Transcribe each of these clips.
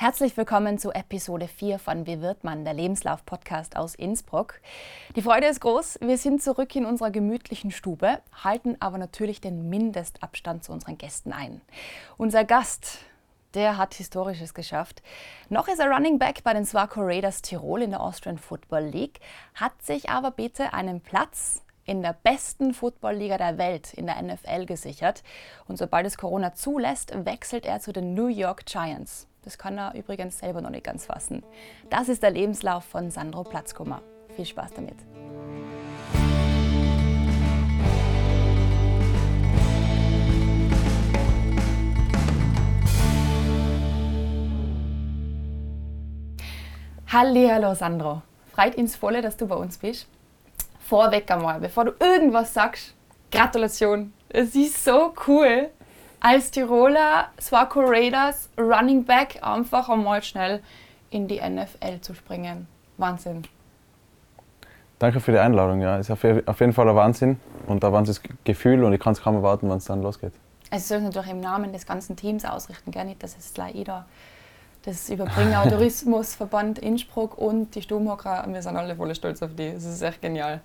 Herzlich willkommen zu Episode 4 von Wie wird man, der Lebenslauf-Podcast aus Innsbruck. Die Freude ist groß. Wir sind zurück in unserer gemütlichen Stube, halten aber natürlich den Mindestabstand zu unseren Gästen ein. Unser Gast, der hat Historisches geschafft. Noch ist er Running Back bei den Swaco Raiders Tirol in der Austrian Football League, hat sich aber bitte einen Platz in der besten Footballliga der Welt, in der NFL, gesichert. Und sobald es Corona zulässt, wechselt er zu den New York Giants. Das kann er übrigens selber noch nicht ganz fassen. Das ist der Lebenslauf von Sandro Platzkummer. Viel Spaß damit. Hallo Sandro. Freut ins Volle, dass du bei uns bist. Vorweg einmal, bevor du irgendwas sagst, Gratulation. Es ist so cool, als Tiroler Swaco Raiders Running Back einfach einmal schnell in die NFL zu springen. Wahnsinn. Danke für die Einladung. Ja, ist auf jeden Fall ein Wahnsinn und ein Wahnsinnsgefühl und ich kann es kaum erwarten, wann es dann losgeht. Also soll es natürlich im Namen des ganzen Teams ausrichten, gar nicht, dass es gleich jeder das Überbringer Tourismusverband Innsbruck und die Sturmhocker, wir sind alle voll stolz auf die. Das ist echt genial.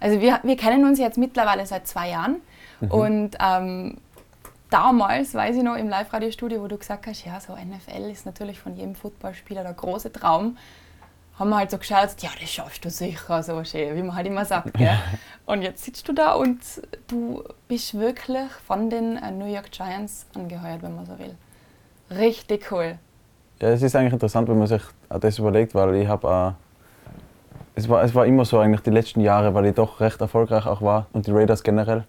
Also wir, wir kennen uns jetzt mittlerweile seit zwei Jahren mhm. und ähm, damals, weiß ich noch, im Live-Radio-Studio, wo du gesagt hast, ja, so NFL ist natürlich von jedem Footballspieler der große Traum, haben wir halt so geschaut, ja, das schaffst du sicher, so schön, wie man halt immer sagt. Gell? Und jetzt sitzt du da und du bist wirklich von den äh, New York Giants angeheuert, wenn man so will. Richtig cool. Ja, es ist eigentlich interessant, wenn man sich das überlegt, weil ich habe äh, es war, es war immer so eigentlich die letzten Jahre, weil ich doch recht erfolgreich auch war und die Raiders generell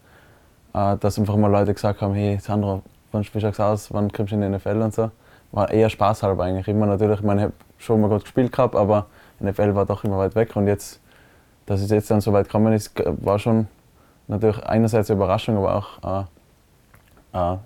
dass einfach mal Leute gesagt haben, hey Sandro, wann spielst du aus, wann kommst du in die NFL und so. War eher spaßhalber eigentlich. Immer natürlich, ich meine, ich habe schon mal gut gespielt gehabt, aber NFL war doch immer weit weg und jetzt, dass es jetzt dann so weit gekommen ist, war schon natürlich einerseits eine Überraschung, aber auch äh, äh,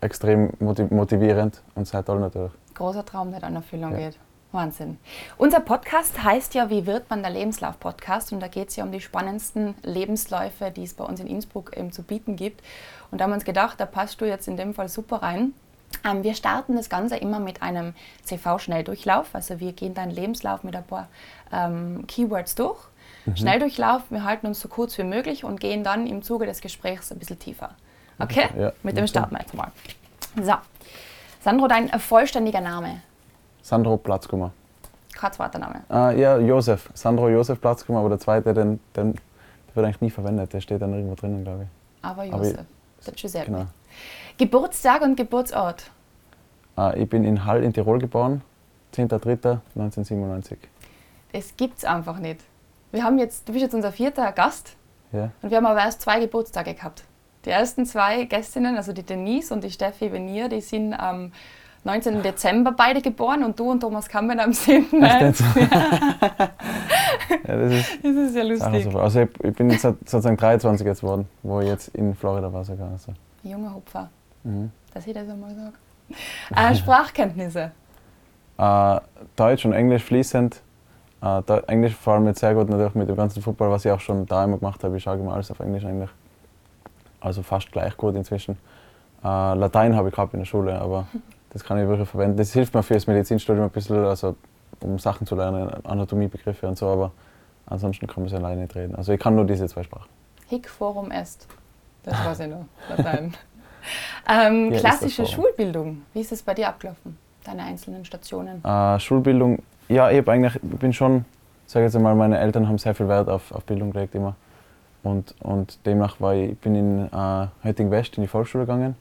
extrem motivierend und sehr toll natürlich. Großer Traum, der dann in Erfüllung ja. geht. Wahnsinn. Unser Podcast heißt ja, wie wird man der Lebenslauf-Podcast? Und da geht es ja um die spannendsten Lebensläufe, die es bei uns in Innsbruck eben zu bieten gibt. Und da haben wir uns gedacht, da passt du jetzt in dem Fall super rein. Ähm, wir starten das Ganze immer mit einem CV-Schnelldurchlauf. Also wir gehen deinen Lebenslauf mit ein paar ähm, Keywords durch. Mhm. Schnelldurchlauf, wir halten uns so kurz wie möglich und gehen dann im Zuge des Gesprächs ein bisschen tiefer. Okay? Ja, mit dem starten wir jetzt mal. So. Sandro, dein vollständiger Name. Sandro Platzkummer. Kein zweiter Name. Äh, ja, Josef. Sandro Josef Platzkummer, aber der zweite, den, den, der wird eigentlich nie verwendet. Der steht dann irgendwo drinnen, glaube ich. Aber Josef. Aber ich, Giuseppe. Genau. Geburtstag und Geburtsort? Äh, ich bin in Hall in Tirol geboren, 10.03.1997. Das gibt's einfach nicht. Wir haben jetzt, du bist jetzt unser vierter Gast ja. und wir haben aber erst zwei Geburtstage gehabt. Die ersten zwei Gästinnen, also die Denise und die Steffi Venier, die sind am ähm, 19. Dezember beide geboren und du und Thomas Kammen am 7. März. ja, das, ist, das ist ja lustig. So. Also ich, ich, bin jetzt sozusagen 23 jetzt geworden, wo ich jetzt in Florida war sogar. Also. Junger Hupfer, mhm. dass ich das einmal sage. Äh, Sprachkenntnisse? Äh, Deutsch und Englisch fließend. Äh, Englisch vor allem jetzt sehr gut natürlich mit dem ganzen Football, was ich auch schon da immer gemacht habe. Ich schaue immer alles auf Englisch eigentlich. Also fast gleich gut inzwischen. Äh, Latein habe ich gehabt in der Schule, aber Das kann ich wirklich verwenden. Das hilft mir für das Medizinstudium ein bisschen, also um Sachen zu lernen, Anatomiebegriffe und so, aber ansonsten kann man es alleine nicht reden. Also ich kann nur diese zwei Sprachen. Hic forum est. Das weiß ich noch, Latein. ähm, ja, klassische Schulbildung, wie ist es bei dir abgelaufen, deine einzelnen Stationen? Äh, Schulbildung, ja, ich, eigentlich, ich bin schon, sage jetzt einmal, meine Eltern haben sehr viel Wert auf, auf Bildung gelegt immer. Und, und demnach war ich, ich bin in äh, Hötting West in die Volksschule gegangen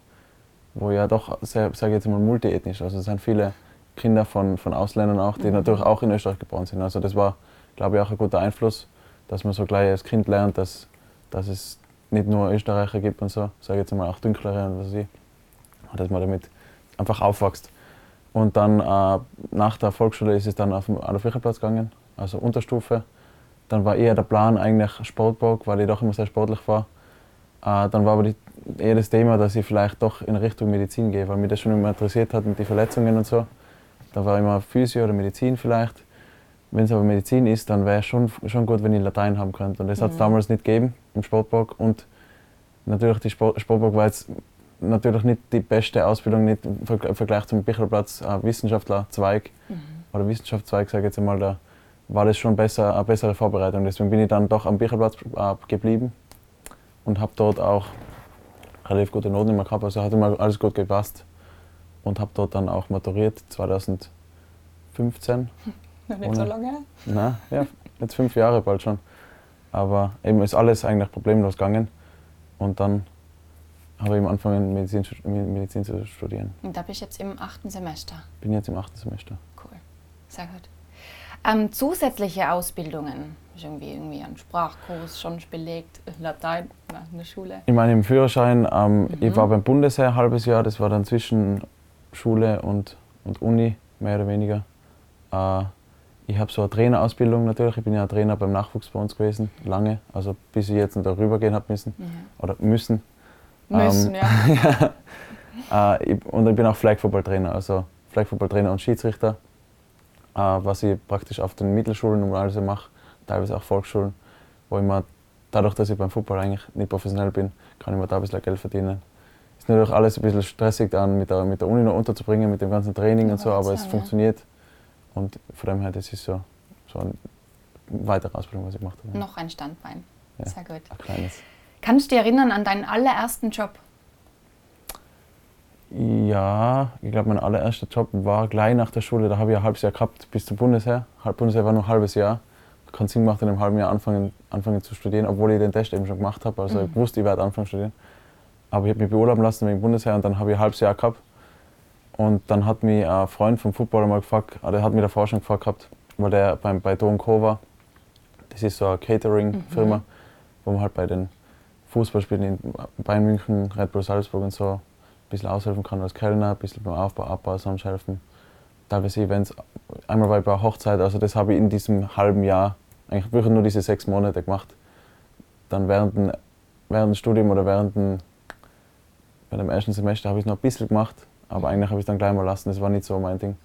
wo ja doch, sage ich jetzt mal, multiethnisch. Also es sind viele Kinder von, von Ausländern auch, die mhm. natürlich auch in Österreich geboren sind. Also das war, glaube ich, auch ein guter Einfluss, dass man so gleich als Kind lernt, dass, dass es nicht nur Österreicher gibt und so, sage ich jetzt mal auch Dünklere und was weiß ich. Und dass man damit einfach aufwächst. Und dann äh, nach der Volksschule ist es dann auf den Adolf-Richard-Platz gegangen, also Unterstufe. Dann war eher der Plan eigentlich Sportburg, weil ich doch immer sehr sportlich war. Äh, dann war aber die eher das Thema, dass ich vielleicht doch in Richtung Medizin gehe, weil mich das schon immer interessiert hat mit den Verletzungen und so. Da war immer Physio oder Medizin vielleicht. Wenn es aber Medizin ist, dann wäre es schon, schon gut, wenn ich Latein haben könnte. Und das mhm. hat es damals nicht gegeben im Sportpark. Und natürlich, die Sport, Sportpark war jetzt natürlich nicht die beste Ausbildung, nicht im Vergleich zum Bichelplatz äh, Wissenschaftlerzweig mhm. oder Wissenschaftszweig, sage ich jetzt einmal, da war das schon besser, eine bessere Vorbereitung. Deswegen bin ich dann doch am Bichelplatz äh, geblieben und habe dort auch relativ gute Noten immer gehabt. Also hat immer alles gut gepasst und habe dort dann auch maturiert 2015. Noch nicht so lange? Nein, ja, jetzt fünf Jahre bald schon. Aber eben ist alles eigentlich problemlos gegangen. Und dann habe ich angefangen, Medizin, Medizin zu studieren. Und da bist du jetzt im achten Semester? Bin jetzt im achten Semester. Cool, sehr gut. Ähm, zusätzliche Ausbildungen, irgendwie, irgendwie einen Sprachkurs schon belegt, Latein in der Schule? Ich meine, im Führerschein, ähm, mhm. ich war beim Bundesheer ein halbes Jahr, das war dann zwischen Schule und, und Uni, mehr oder weniger. Äh, ich habe so eine Trainerausbildung natürlich, ich bin ja Trainer beim Nachwuchs bei uns gewesen, lange, also bis ich jetzt darüber gehen habe müssen, mhm. oder müssen. Müssen, ähm, ja. ja. äh, ich, und ich bin auch Flag Football Trainer, also Flag Football Trainer und Schiedsrichter, was ich praktisch auf den Mittelschulen normalerweise mache, teilweise auch Volksschulen, wo ich mir dadurch, dass ich beim Football eigentlich nicht professionell bin, kann ich mir da ein bisschen Geld verdienen. Ist natürlich alles ein bisschen stressig dann mit der, mit der Uni noch unterzubringen, mit dem ganzen Training ja, und so, aber es ja. funktioniert. Und von dem her, das ist so, so eine weitere Ausbildung, was ich gemacht habe. Noch ein Standbein. Ja, Sehr gut. Ein kleines. Kannst du dich erinnern an deinen allerersten Job? Ja, ich glaube, mein allererster Job war gleich nach der Schule. Da habe ich ein halbes Jahr gehabt bis zum Bundesheer. Bundesheer war nur ein halbes Jahr. Keinen Sinn gemacht, in einem halben Jahr anfangen, anfangen zu studieren, obwohl ich den Test eben schon gemacht habe. Also mhm. ich wusste, ich werde anfangen zu studieren. Aber ich habe mich beurlauben lassen wegen Bundesheer und dann habe ich ein halbes Jahr gehabt. Und dann hat mich ein Freund vom Football mal gefragt, ah, der hat mich davor schon gefragt gehabt, weil der beim, bei Don Co war. Das ist so eine Catering-Firma, mhm. wo man halt bei den Fußballspielen in Bayern München, Red Bull Salzburg und so ein bisschen aushelfen kann als Kellner, ein bisschen beim Aufbau, Abbau sonst helfen. Teilweise Events. Einmal war ich bei einer Hochzeit, also das habe ich in diesem halben Jahr, eigentlich wirklich nur diese sechs Monate gemacht. Dann während dem, während dem Studium oder während dem, während dem ersten Semester habe ich es noch ein bisschen gemacht, aber eigentlich habe ich es dann gleich mal lassen, das war nicht so mein Ding.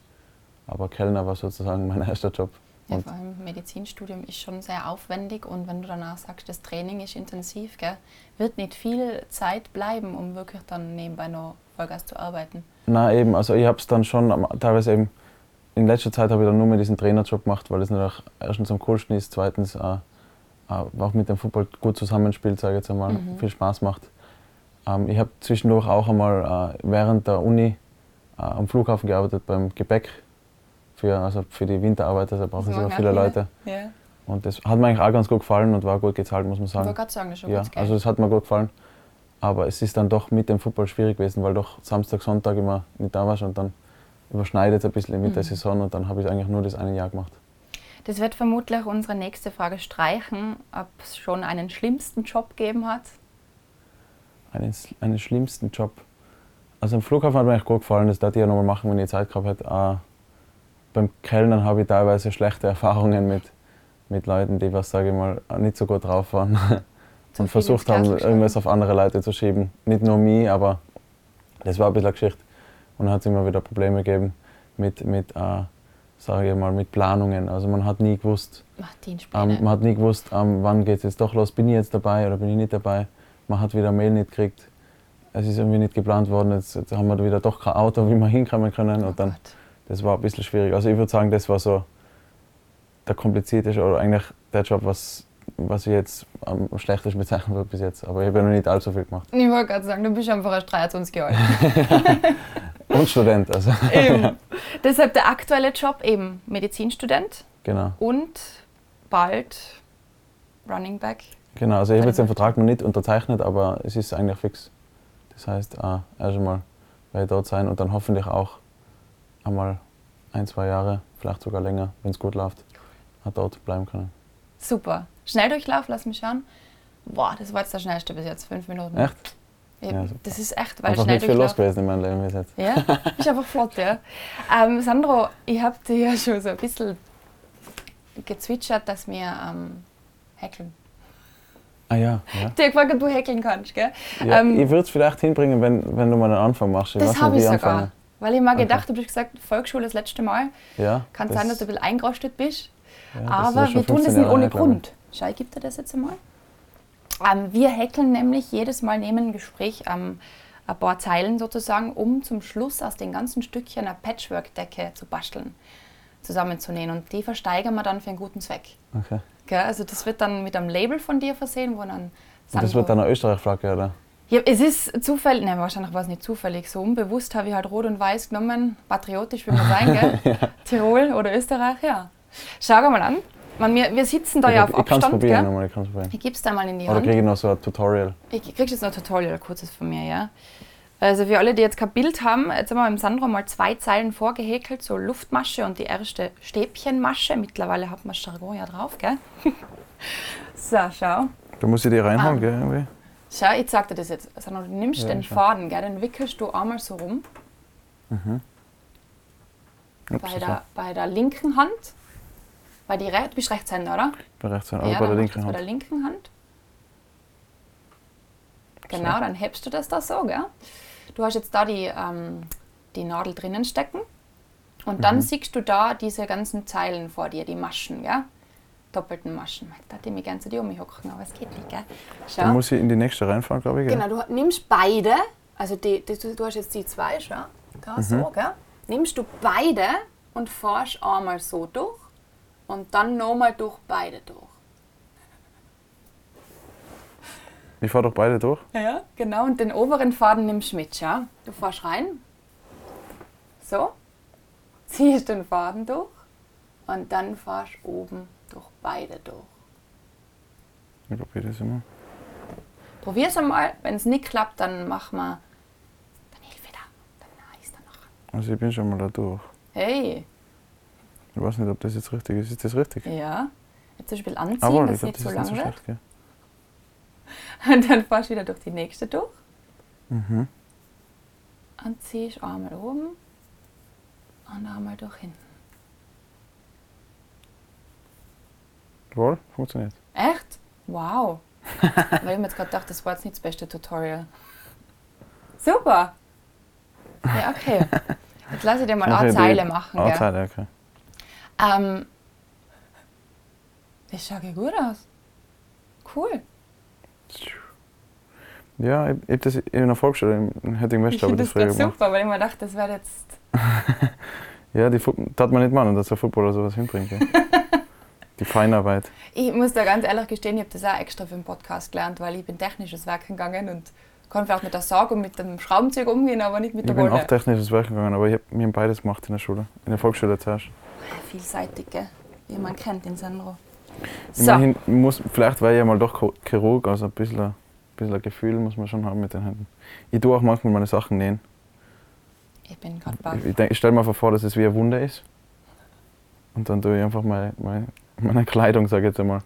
Aber Kellner war sozusagen mein erster Job. Ja, vor allem Medizinstudium ist schon sehr aufwendig und wenn du danach sagst, das Training ist intensiv, gell, wird nicht viel Zeit bleiben, um wirklich dann nebenbei noch Vollgas zu arbeiten. Na eben, also ich habe es dann schon teilweise eben, in letzter Zeit habe ich dann nur mehr diesen Trainerjob gemacht, weil es natürlich erstens am coolsten ist, zweitens äh, äh, auch mit dem Fußball gut zusammenspielt, sage ich jetzt einmal, mhm. viel Spaß macht. Ähm, ich habe zwischendurch auch einmal äh, während der Uni äh, am Flughafen gearbeitet beim Gebäck für, also für die Winterarbeiter, da brauchen sie immer viele Leute. Ja. Und das hat mir eigentlich auch ganz gut gefallen und war gut gezahlt, muss man sagen. Ich wollte gerade sagen, das ist schon ja, gut Also das hat mir gut gefallen. Aber es ist dann doch mit dem Football schwierig gewesen, weil doch Samstag, Sonntag immer nicht da warst und dann überschneidet es ein bisschen mit mhm. der Saison und dann habe ich eigentlich nur das eine Jahr gemacht. Das wird vermutlich unsere nächste Frage streichen, ob es schon einen schlimmsten Job gegeben hat. Einen, einen schlimmsten Job? Also im Flughafen hat mir eigentlich gut gefallen, das darf ich ja nochmal machen, wenn ich Zeit gehabt hätte beim Kellnern habe ich teilweise schlechte Erfahrungen mit, mit Leuten, die was, sage ich mal, nicht so gut drauf waren und versucht haben, irgendwas auf andere Leute zu schieben. Nicht nur mich, aber das war ein bisschen eine Geschichte. Und dann hat es immer wieder Probleme gegeben mit, mit äh, sage ich mal, mit Planungen. Also man hat nie gewusst, ähm, man hat nie gewusst, ähm, wann geht es jetzt doch los, bin ich jetzt dabei oder bin ich nicht dabei. Man hat wieder Mail nicht gekriegt. Es ist irgendwie nicht geplant worden. Jetzt, jetzt haben wir wieder doch kein Auto, wie wir hinkommen können. Oh und dann, Gott das war ein bisschen schwierig. Also ich würde sagen, das war so der komplizierteste oder eigentlich der Job, was, was ich jetzt am schlechtesten bezeichnen würde bis jetzt. Aber ich habe ja noch nicht allzu viel gemacht. Ich wollte gerade sagen, du bist einfach erst 23 Jahre Und Student. Also. Eben. Deshalb der aktuelle Job eben Medizinstudent. Genau. Und bald Running Back. Genau, also ich habe jetzt den Vertrag noch nicht unterzeichnet, aber es ist eigentlich fix. Das heißt, äh, erst einmal werde ich dort sein und dann hoffentlich auch einmal ein, zwei Jahre, vielleicht sogar länger, wenn es gut läuft, hat dort bleiben können. Super. Schnelldurchlauf, lass mich schauen. Boah, das war jetzt der schnellste bis jetzt, fünf Minuten. Echt? Ja, das ist echt, weil einfach nicht viel los gewesen in meinem Leben bis jetzt. Ja, ist einfach flott, ja. Ähm, Sandro, ich habe dir ja schon so ein bisschen gezwitschert, dass wir ähm, häkeln. Ah ja. ja. Die gefragt, ob du häkeln kannst, gell? Ja, ähm, ich würde es vielleicht hinbringen, wenn, wenn du mal einen Anfang machst. Ich das habe ich sogar. Anfangen. Weil ich mal gedacht habe, du hast gesagt, Volksschule das letzte Mal. Ja, Kann sein, dass du ein bisschen eingerostet bist. Ja, aber wir tun das nicht ohne Grund. Schau, ich dir das jetzt einmal. Ähm, wir häkeln nämlich jedes Mal neben dem Gespräch ähm, ein paar Zeilen sozusagen, um zum Schluss aus den ganzen Stückchen eine Patchwork-Decke zu basteln, zusammenzunähen. Und die versteigern wir dann für einen guten Zweck. Okay. Gell? Also das wird dann mit einem Label von dir versehen, wo dann Und das wird dann eine Österreich-Flagge, oder? Ja, es ist zufällig, nein, wahrscheinlich war es nicht zufällig, so unbewusst habe ich halt Rot und Weiß genommen, patriotisch will man sein, gell? Tirol oder Österreich, ja. Schau mal an. Man, wir, wir sitzen da ja auf ich ich kann es Abstand, probieren, gell? nochmal, ich kann es probieren. Ich gebe es dir mal in die Oder Hand. kriege ich noch so ein Tutorial? Ich kriegst jetzt noch ein Tutorial, kurzes von mir, ja. Also für alle, die jetzt kein Bild haben, jetzt haben wir mit dem Sandro mal zwei Zeilen vorgehäkelt, so Luftmasche und die erste Stäbchenmasche. Mittlerweile hat man Jargon ja drauf, gell? so, schau. Da muss ich die reinhauen, Ah. gell? Irgendwie. Schau, ich sag dir das jetzt. Sandro, du nimmst Ja, den schon. Faden, gell? den wickelst du einmal so rum. Ups, Bei der, bei der linken Hand. Bei die Re du bist Rechtshänder, oder? Bei rechts, also bei der linken das Bei der Hand. linken Hand. Genau, dann hebst du das da so, gell? Du hast jetzt da die, ähm, die Nadel drinnen stecken. Und dann Mhm. siehst du da diese ganzen Zeilen vor dir, die Maschen, gell? Doppelten Maschen. Da hätte ich mich gerne zu dir umhocken, aber es geht nicht, gell? Schau. Dann muss ich in die nächste reinfahren, glaube ich. Gell? Genau, du nimmst beide, also die, die, du, du hast jetzt die zwei schon, da so, gell? Nimmst du beide und fährst einmal so durch und dann nochmal durch beide durch. Ich fahre doch beide durch. Ja, genau. Und den oberen Faden nimmst du mit, ja? Du fährst rein. So. Ziehst den Faden durch. Und dann fährst du oben durch beide durch. Ich probiere das immer. Probier's einmal. Wenn es nicht klappt, dann mach mal. Dann hilf wieder. Dann ist dann noch. Also ich bin schon mal da durch. Hey, Ich weiß nicht, ob das jetzt richtig ist. Ist das richtig? ja. Jetzt zum Beispiel anziehen, Aber dass ich es nicht das so ist lang nicht so wird. schlecht. Gell? Und dann fährst du wieder durch die nächste durch. Mhm. Und ziehst einmal oben und einmal durch hinten. Wohl, funktioniert. Echt? Wow. Weil ich mir jetzt gerade gedacht, das war jetzt nicht das beste Tutorial. Super. Ja, okay. Jetzt lasse ich dir mal eine Zeile machen. Eine? Zeile, okay. Ähm, das schaut ja gut aus. Cool. Ja, ich, ich habe das in der Volksschule West Ich finde ich das das früher gemacht. super, weil ich mir dachte, das wäre jetzt. Ja, die Fu- tat man nicht machen, dass ein Footballer sowas hinbringt. Gell? die Feinarbeit. Ich muss da ganz ehrlich gestehen, ich habe das auch extra für den Podcast gelernt, weil ich bin technisches Werk gegangen und kann vielleicht mit der Sage und mit dem Schraubenzieher umgehen, aber nicht mit Ich der bin Wolle. auch technisches Werk gegangen, aber ich hab, wir haben beides gemacht in der Schule. In der Volksschule zuerst. Vielseitig, gell? wie man kennt in Sandro. So, Immerhin muss, vielleicht war ich ja mal doch Chirurg, also ein bisschen, ein bisschen ein Gefühl muss man schon haben mit den Händen. Ich tue auch manchmal meine Sachen nähen. ich bin gerade baff. Ich, ich, ich stelle mir einfach vor, dass es wie eine Wunde ist. Und dann tue ich einfach meine, meine, meine Kleidung, sage ich jetzt einmal,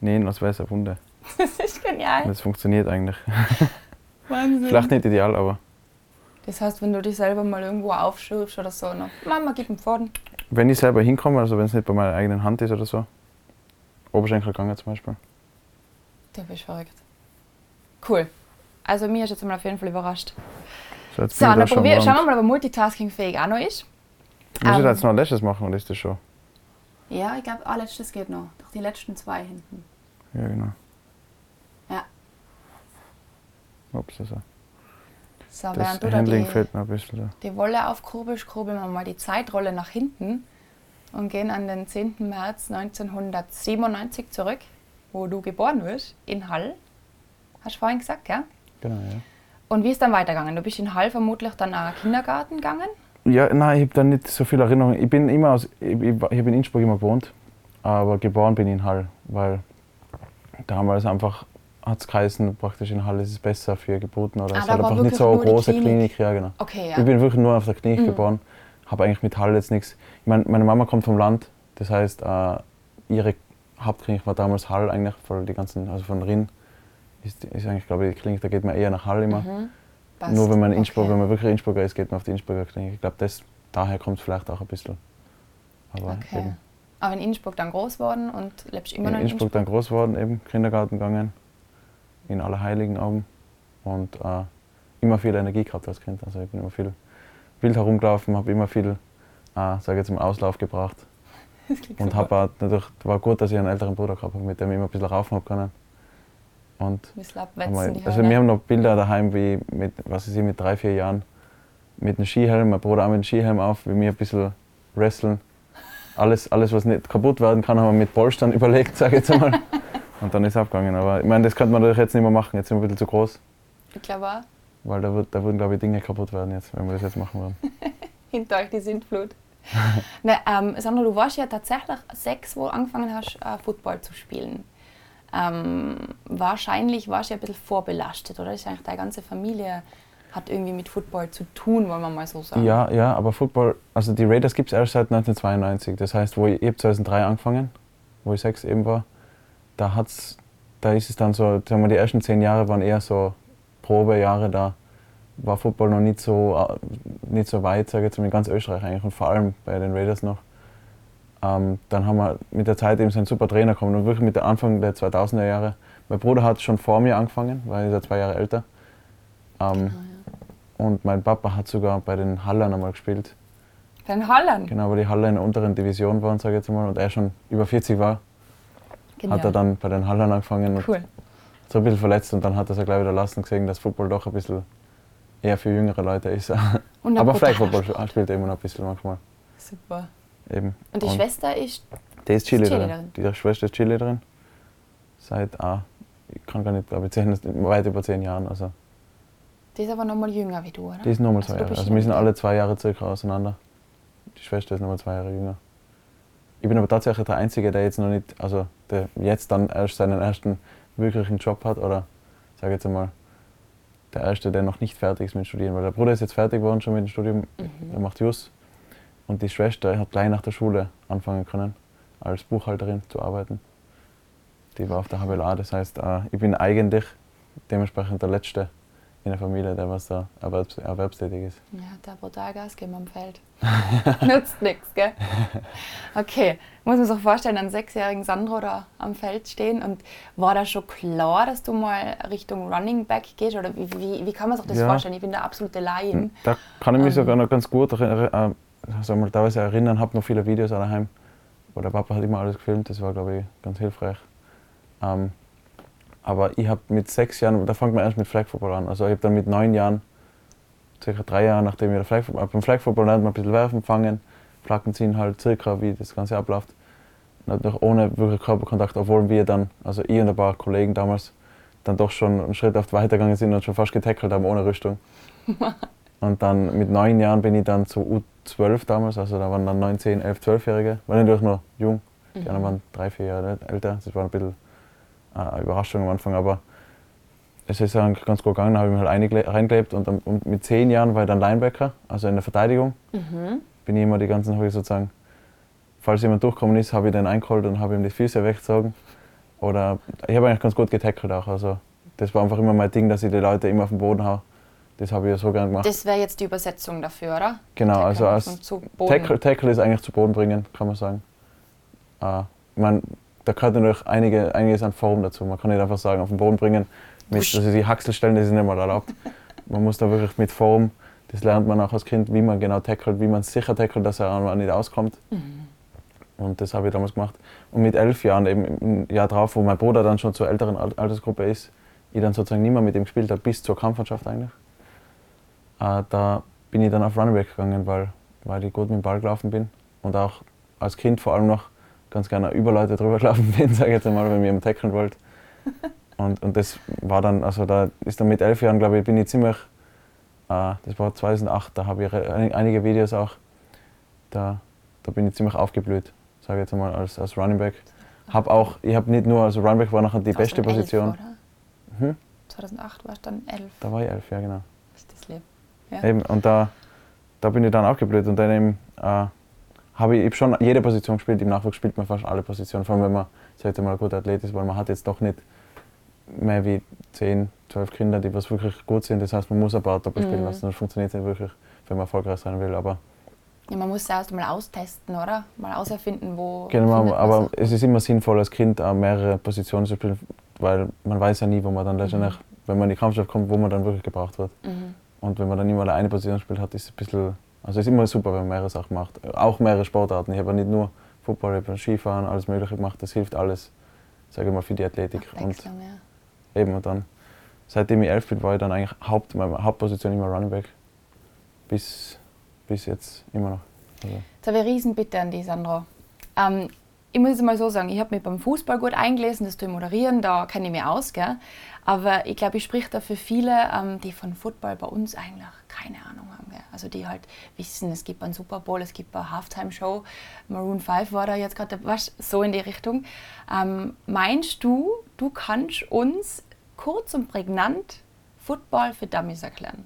nähen, es eine Wunde. Das ist genial. Das funktioniert eigentlich. Wahnsinn. Vielleicht nicht ideal, aber Das heißt, wenn du dich selber mal irgendwo aufschürfst oder so, noch, Mama, gib ihm Faden. wenn ich selber hinkomme, also wenn es nicht bei meiner eigenen Hand ist oder so, Oberschenkelgange zum Beispiel, Du bist verrückt. Cool. Also mir ist jetzt mal auf jeden Fall überrascht. so jetzt So, ich da dann probier, schauen wir mal, ob er multitaskingfähig auch noch ist. Muss ich Ähm, da jetzt noch ein letztes machen oder ist das schon? Ja, ich glaube, ah, letztes geht noch. Doch die letzten zwei hinten. Ja, genau. Ja. Ups, also. So, Das während du da Handling die, fehlt noch ein bisschen. Da. die Wolle aufkurbelst, kurbeln wir mal die Zeitrolle nach hinten und gehen an den 10. März 1997 zurück, wo du geboren wirst, in Hall. Hast du vorhin gesagt, gell? Genau, ja. Und wie ist dann weitergegangen? Du bist in Hall vermutlich dann auch Kindergarten gegangen? Ja, nein, ich habe da nicht so viel Erinnerung. Ich bin immer aus, ich, ich, ich habe in Innsbruck immer gewohnt, aber geboren bin ich in Hall, weil damals einfach hat es geheißen, praktisch in Hall ist es besser für Geburten oder Ah, es hat einfach nicht so eine große Klinik. Klinik. Ja, genau. Okay, ja. Ich bin wirklich nur auf der Klinik Mhm. geboren, habe eigentlich mit Hall jetzt nichts. Ich mein, meine Mama kommt vom Land, das heißt, äh, ihre Hauptklinik war damals Hall eigentlich, voll die ganzen, also von Rinn ist, ist eigentlich, glaube ich, die Klinik, da geht man eher nach Hall immer. Mhm. Passt. Nur wenn man Innsbruck, Okay. wenn man wirklich Innsbrucker ist, geht man auf die Innsbrucker Klinik. Ich glaube, das, daher kommt es vielleicht auch ein bisschen. Aber Okay. Aber in Innsbruck dann groß worden und lebst immer in noch in Innsbruck dann groß geworden, eben Kindergarten gegangen, in Allerheiligen oben und äh, immer viel Energie gehabt als Kind. Also ich bin immer viel wild herumgelaufen, habe immer viel, äh, sage jetzt mal, Auslauf gebracht Das und habe natürlich war gut, dass ich einen älteren Bruder gehabt habe, mit dem ich immer ein bisschen raufen habe können. Und die also wir haben noch Bilder daheim, wie mit, was weiß ich, mit drei, vier Jahren mit einem Skihelm, mein Bruder auch mit einem Skihelm auf, wie wir ein bisschen wresteln. Alles, alles was nicht kaputt werden kann, haben wir mit Polstern überlegt, sage ich jetzt einmal. Und dann ist es abgegangen. Aber ich meine, das könnte man natürlich jetzt nicht mehr machen. Jetzt sind wir ein bisschen zu groß, Ich glaube auch, weil da, wird, da würden, glaube ich, Dinge kaputt werden jetzt, wenn wir das jetzt machen würden. hinter euch die Sintflut. Na, ähm, Sandra, du warst ja tatsächlich sechs, wo du angefangen hast, äh, Football zu spielen. Ähm, wahrscheinlich warst du ja ein bisschen vorbelastet, oder? Ist eigentlich deine ganze Familie hat irgendwie mit Football zu tun, wollen wir mal so sagen. Ja, ja, aber Football, also die Raiders gibt es erst seit 1992. Das heißt, wo ich, ich hab 2003 angefangen, wo ich sechs eben war, da, hat's, da ist es dann so, sagen wir, die ersten zehn Jahre waren eher so Probejahre, da war Football noch nicht so, äh, nicht so weit, sage ich jetzt mal, in ganz Österreich eigentlich und vor allem bei den Raiders noch. Ähm, dann haben wir mit der Zeit eben so einen super Trainer gekommen und wirklich mit der Anfang der 2000er Jahre. Mein Bruder hat schon vor mir angefangen, weil er ist ja zwei Jahre älter. Ähm, und mein Papa hat sogar bei den Hallern einmal gespielt. Bei den Holland. Genau, weil die Halle in der unteren Division waren, sage ich jetzt mal, und er schon über 40 war, hat er dann bei den Hallern angefangen und Cool. so ein bisschen verletzt und dann hat er es gleich wieder lassen gesehen, dass Football doch ein bisschen eher für jüngere Leute ist. Aber Flag-Football Sport. spielt er immer noch ein bisschen manchmal. Super. Eben. Und die Schwester ist, Die ist Cheerleaderin. Cheerleaderin. Die Schwester ist Cheerleaderin. Seit, ah, ich kann gar nicht, glaube ich, zehn, weit über zehn Jahren. Also, die ist aber noch mal jünger wie du, oder? die ist nochmal Also zwei Jahre. Also wir sind alle zwei Jahre circa auseinander. Die Schwester ist nochmal zwei Jahre jünger. Ich bin aber tatsächlich der Einzige, der jetzt noch nicht, also der jetzt dann erst seinen ersten wirklichen Job hat oder sage jetzt einmal, der Erste, der noch nicht fertig ist mit dem Studieren. Weil der Bruder ist jetzt fertig geworden schon mit dem Studium, Mhm. er macht Jus. Und die Schwester hat gleich nach der Schule anfangen können, als Buchhalterin zu arbeiten. Die war auf der HBLA, das heißt, äh, ich bin eigentlich dementsprechend der Letzte in der Familie, der was da erwerbs erwerbstätig ist. Ja, der brutal Gas geben am Feld. Nützt nichts, gell? Okay, muss man sich vorstellen, einen sechsjährigen Sandro da am Feld stehen. Und war da schon klar, dass du mal Richtung Running Back gehst? Oder wie, wie, wie kann man sich das Ja. vorstellen? Ich bin der absolute Laien. Da kann ich mich Ähm. sogar noch ganz gut äh, sagen wir, teilweise erinnern, habe noch viele Videos daheim, wo der Papa hat immer alles gefilmt, das war glaube ich ganz hilfreich. Ähm, aber ich habe mit sechs Jahren, da fängt man erst mit Flag Football an. Also ich habe dann mit neun Jahren, circa drei Jahre nachdem ich Flag Football, beim Flag Football lernt man ein bisschen werfen, fangen, Flaggen ziehen halt, circa wie das Ganze abläuft. Natürlich ohne wirklich Körperkontakt, obwohl wir dann, also ich und ein paar Kollegen damals, dann doch schon einen Schritt oft weitergegangen sind und schon fast getackelt haben ohne Rüstung. Und dann mit neun Jahren bin ich dann zu U12 damals, also da waren dann 9, 10, 11, 12-Jährige, war natürlich noch jung, die anderen waren drei, vier Jahre älter, das war ein bisschen äh, eine Überraschung am Anfang, aber es ist eigentlich ganz gut gegangen, da habe ich mich halt reingelebt und, dann, und mit zehn Jahren war ich dann Linebacker, also in der Verteidigung, Mhm. bin ich immer die ganzen, habe ich sozusagen, falls jemand durchgekommen ist, habe ich den eingeholt und habe ihm die Füße weggezogen. Oder ich habe eigentlich ganz gut getackelt auch. Also das war einfach immer mein Ding, dass ich die Leute immer auf den Boden haue. Das habe ich ja so gern gemacht. Das wäre jetzt die Übersetzung dafür, oder? genau, Tackle also als zu Boden. Tackle, Tackle ist eigentlich zu Boden bringen, kann man sagen. Äh, ich mein, da gehört natürlich einige, einiges an Form dazu. Man kann nicht einfach sagen, auf den Boden bringen, mit also die Haxelstellen, das ist nicht mal erlaubt. Man muss da wirklich mit Form, das lernt man auch als Kind, wie man genau tackelt, wie man sicher tackelt, dass er nicht auskommt. Mhm. Und das habe ich damals gemacht. Und mit elf Jahren, eben im Jahr drauf, wo mein Bruder dann schon zur älteren Al- Altersgruppe ist, ich dann sozusagen nicht mehr mit ihm gespielt habe, bis zur Kampfmannschaft eigentlich, äh, da bin ich dann auf Running Back gegangen, weil, weil ich gut mit dem Ball gelaufen bin. Und auch als Kind vor allem noch ganz gerne über Leute drüber gelaufen bin, sage ich jetzt einmal, wenn ich am tackeln wollte. Und, und das war dann, also da ist dann mit elf Jahren, glaube ich, bin ich ziemlich, äh, das war 2008, da habe ich einige Videos auch, da, da bin ich ziemlich aufgeblüht, sage ich jetzt einmal, als, als Running Back. Hab auch, ich habe nicht nur, also Running Back war nachher die beste 2011, Position. Oder? Hm? 2008 warst du dann 11. Da war ich elf, ja genau. Ja. Eben, und da, da bin ich dann aufgeblüht und dann eben, äh, habe ich, ich hab schon jede Position gespielt. Im Nachwuchs spielt man fast alle Positionen, vor allem wenn man sag ich mal, ein guter Athlet ist, weil man hat jetzt doch nicht mehr wie 10, 12 Kinder, die was wirklich gut sind. Das heißt, man muss ein paar doppelt spielen Mhm. lassen. Das funktioniert nicht wirklich, wenn man erfolgreich sein will. Aber, Ja, man muss es erst mal austesten, oder? Mal auserfinden, wo. genau, aber sich. es ist immer sinnvoll, als Kind auch mehrere Positionen zu spielen, weil man weiß ja nie, wo man dann letztendlich, wenn man in die Kampfschaft kommt, wo man dann wirklich gebraucht wird. Mhm. Und wenn man dann immer eine Position spielt, hat ist es ein bisschen, also es ist immer super, wenn man mehrere Sachen macht. Auch mehrere Sportarten. Ich habe nicht nur Football, ich habe Skifahren, alles Mögliche gemacht. Das hilft alles, sage ich mal, für die Athletik. Und ja. eben und dann, seitdem ich elf bin, war ich dann eigentlich Haupt, meine Hauptposition immer Running Back. Bis, bis jetzt immer noch. Also. Jetzt habe ich eine Riesenbitte an die Sandra. Ähm, ich muss jetzt mal so sagen, ich habe mich beim Fußball gut eingelesen, das tue ich moderieren, da kenne ich mich aus. Gell? Aber ich glaube, ich spreche da für viele, ähm, die von Football bei uns eigentlich keine Ahnung haben. Gell? Also die halt wissen, es gibt einen Super Bowl, es gibt eine Halftime-Show, Maroon 5 war da jetzt gerade, was so in die Richtung. Ähm, meinst du, du kannst uns kurz und prägnant Football für Dummies erklären?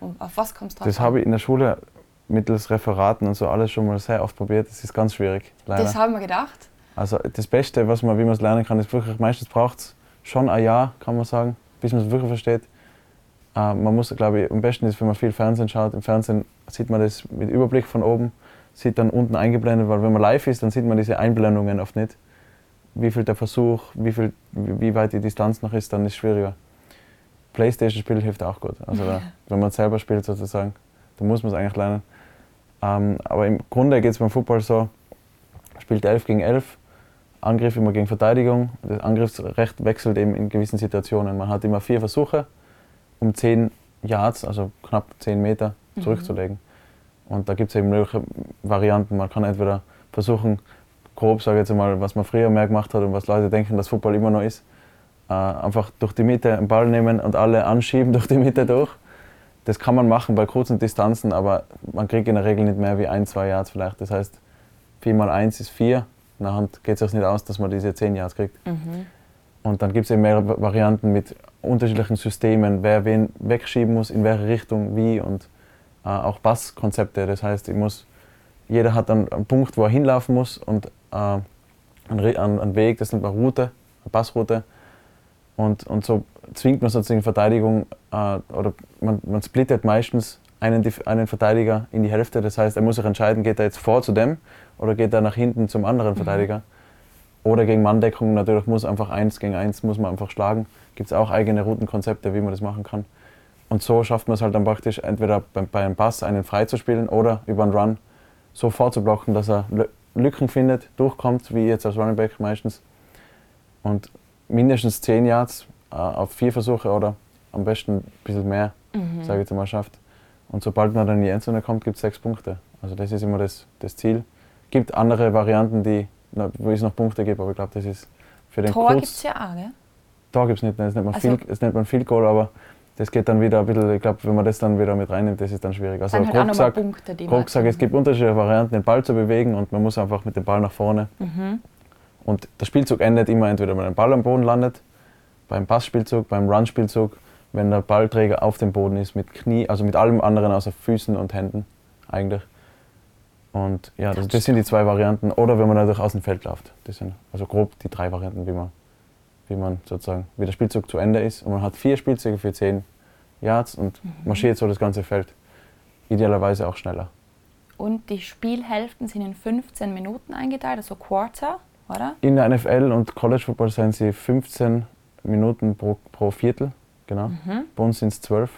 Und auf was kommst du Das habe ich in der Schule mittels Referaten und so alles schon mal sehr oft probiert. Das ist ganz schwierig. Leider. Das haben wir gedacht. Also das Beste, was man, wie man es lernen kann, ist wirklich, meistens braucht es schon ein Jahr, kann man sagen, bis man es wirklich versteht. Äh, man muss, glaube ich, am besten ist, wenn man viel Fernsehen schaut. Im Fernsehen sieht man das mit Überblick von oben, sieht dann unten eingeblendet, weil wenn man live ist, dann sieht man diese Einblendungen oft nicht. Wie viel der Versuch, wie, viel, wie weit die Distanz noch ist, dann ist es schwieriger. Playstation-Spiel hilft auch gut. Also da, wenn man selber spielt sozusagen, dann muss man es eigentlich lernen. Ähm, aber im Grunde geht es beim Football so, spielt 11 gegen 11, Angriff immer gegen Verteidigung. Das Angriffsrecht wechselt eben in gewissen Situationen. Man hat immer vier Versuche, um 10 Yards, also knapp 10 Meter, mhm. zurückzulegen. Mhm. Und da gibt es eben mögliche Varianten. Man kann entweder versuchen, grob sage ich jetzt mal, was man früher mehr gemacht hat und was Leute denken, dass Football immer noch ist, äh, einfach durch die Mitte einen Ball nehmen und alle anschieben durch die Mitte durch. Das kann man machen bei kurzen Distanzen, aber man kriegt in der Regel nicht mehr wie ein, zwei Yards vielleicht. Das heißt, 4 mal 1 ist 4. Nachher geht es sich nicht aus, dass man diese 10 Yards kriegt. Mhm. Und dann gibt es eben mehrere Varianten mit unterschiedlichen Systemen, wer wen wegschieben muss, in welche Richtung, wie und äh, auch Passkonzepte. Das heißt, ich muss, jeder hat dann einen Punkt, wo er hinlaufen muss und äh, einen, einen Weg, das nennt man Route, eine Passroute. Und, und so zwingt man sozusagen Verteidigung äh, oder man, man splittet meistens einen, einen Verteidiger in die Hälfte. Das heißt, er muss sich entscheiden, geht er jetzt vor zu dem oder geht er nach hinten zum anderen mhm. Verteidiger. Mhm. Oder gegen Manndeckung natürlich muss einfach eins gegen eins muss man einfach schlagen. Gibt es auch eigene Routenkonzepte, wie man das machen kann. Und so schafft man es halt dann praktisch, entweder bei, einem Pass einen frei zu spielen oder über einen Run so vorzublocken, dass er Lücken findet, durchkommt, wie jetzt als Running Back meistens. Und mindestens 10 Yards äh, auf vier Versuche oder am besten ein bisschen mehr, mhm. sage ich jetzt mal, schafft. Und sobald man dann in die Endzone kommt, gibt es sechs Punkte. Also das ist immer das, das Ziel. gibt andere Varianten, die, wo es noch Punkte gibt, aber ich glaube, das ist für den Tor gibt es ja auch, gell? Tor gibt es nicht, das nennt, man also, Field, das nennt man Field Goal, aber das geht dann wieder ein bisschen, ich glaube, wenn man das dann wieder mit reinnimmt, das ist dann schwierig. Also dann halt gesagt, Punkte, die grob gesagt, es gibt unterschiedliche Varianten, den Ball zu bewegen und man muss einfach mit dem Ball nach vorne. Mhm. Und der Spielzug endet immer entweder, wenn ein Ball am Boden landet, beim Passspielzug, beim Runspielzug, wenn der Ballträger auf dem Boden ist, mit Knie, also mit allem anderen außer Füßen und Händen eigentlich. Und ja, das, das sind die zwei Varianten. Oder wenn man natürlich aus dem Feld läuft. Das sind also grob die drei Varianten, wie man, wie man sozusagen, wie der Spielzug zu Ende ist. Und man hat vier Spielzüge für zehn Yards und mhm. marschiert so das ganze Feld. Idealerweise auch schneller. Und die Spielhälften sind in 15 Minuten eingeteilt, also Quarter, oder? In der NFL und College Football sind sie 15 Minuten pro, pro Viertel, genau. Mhm. Bei uns sind es 12.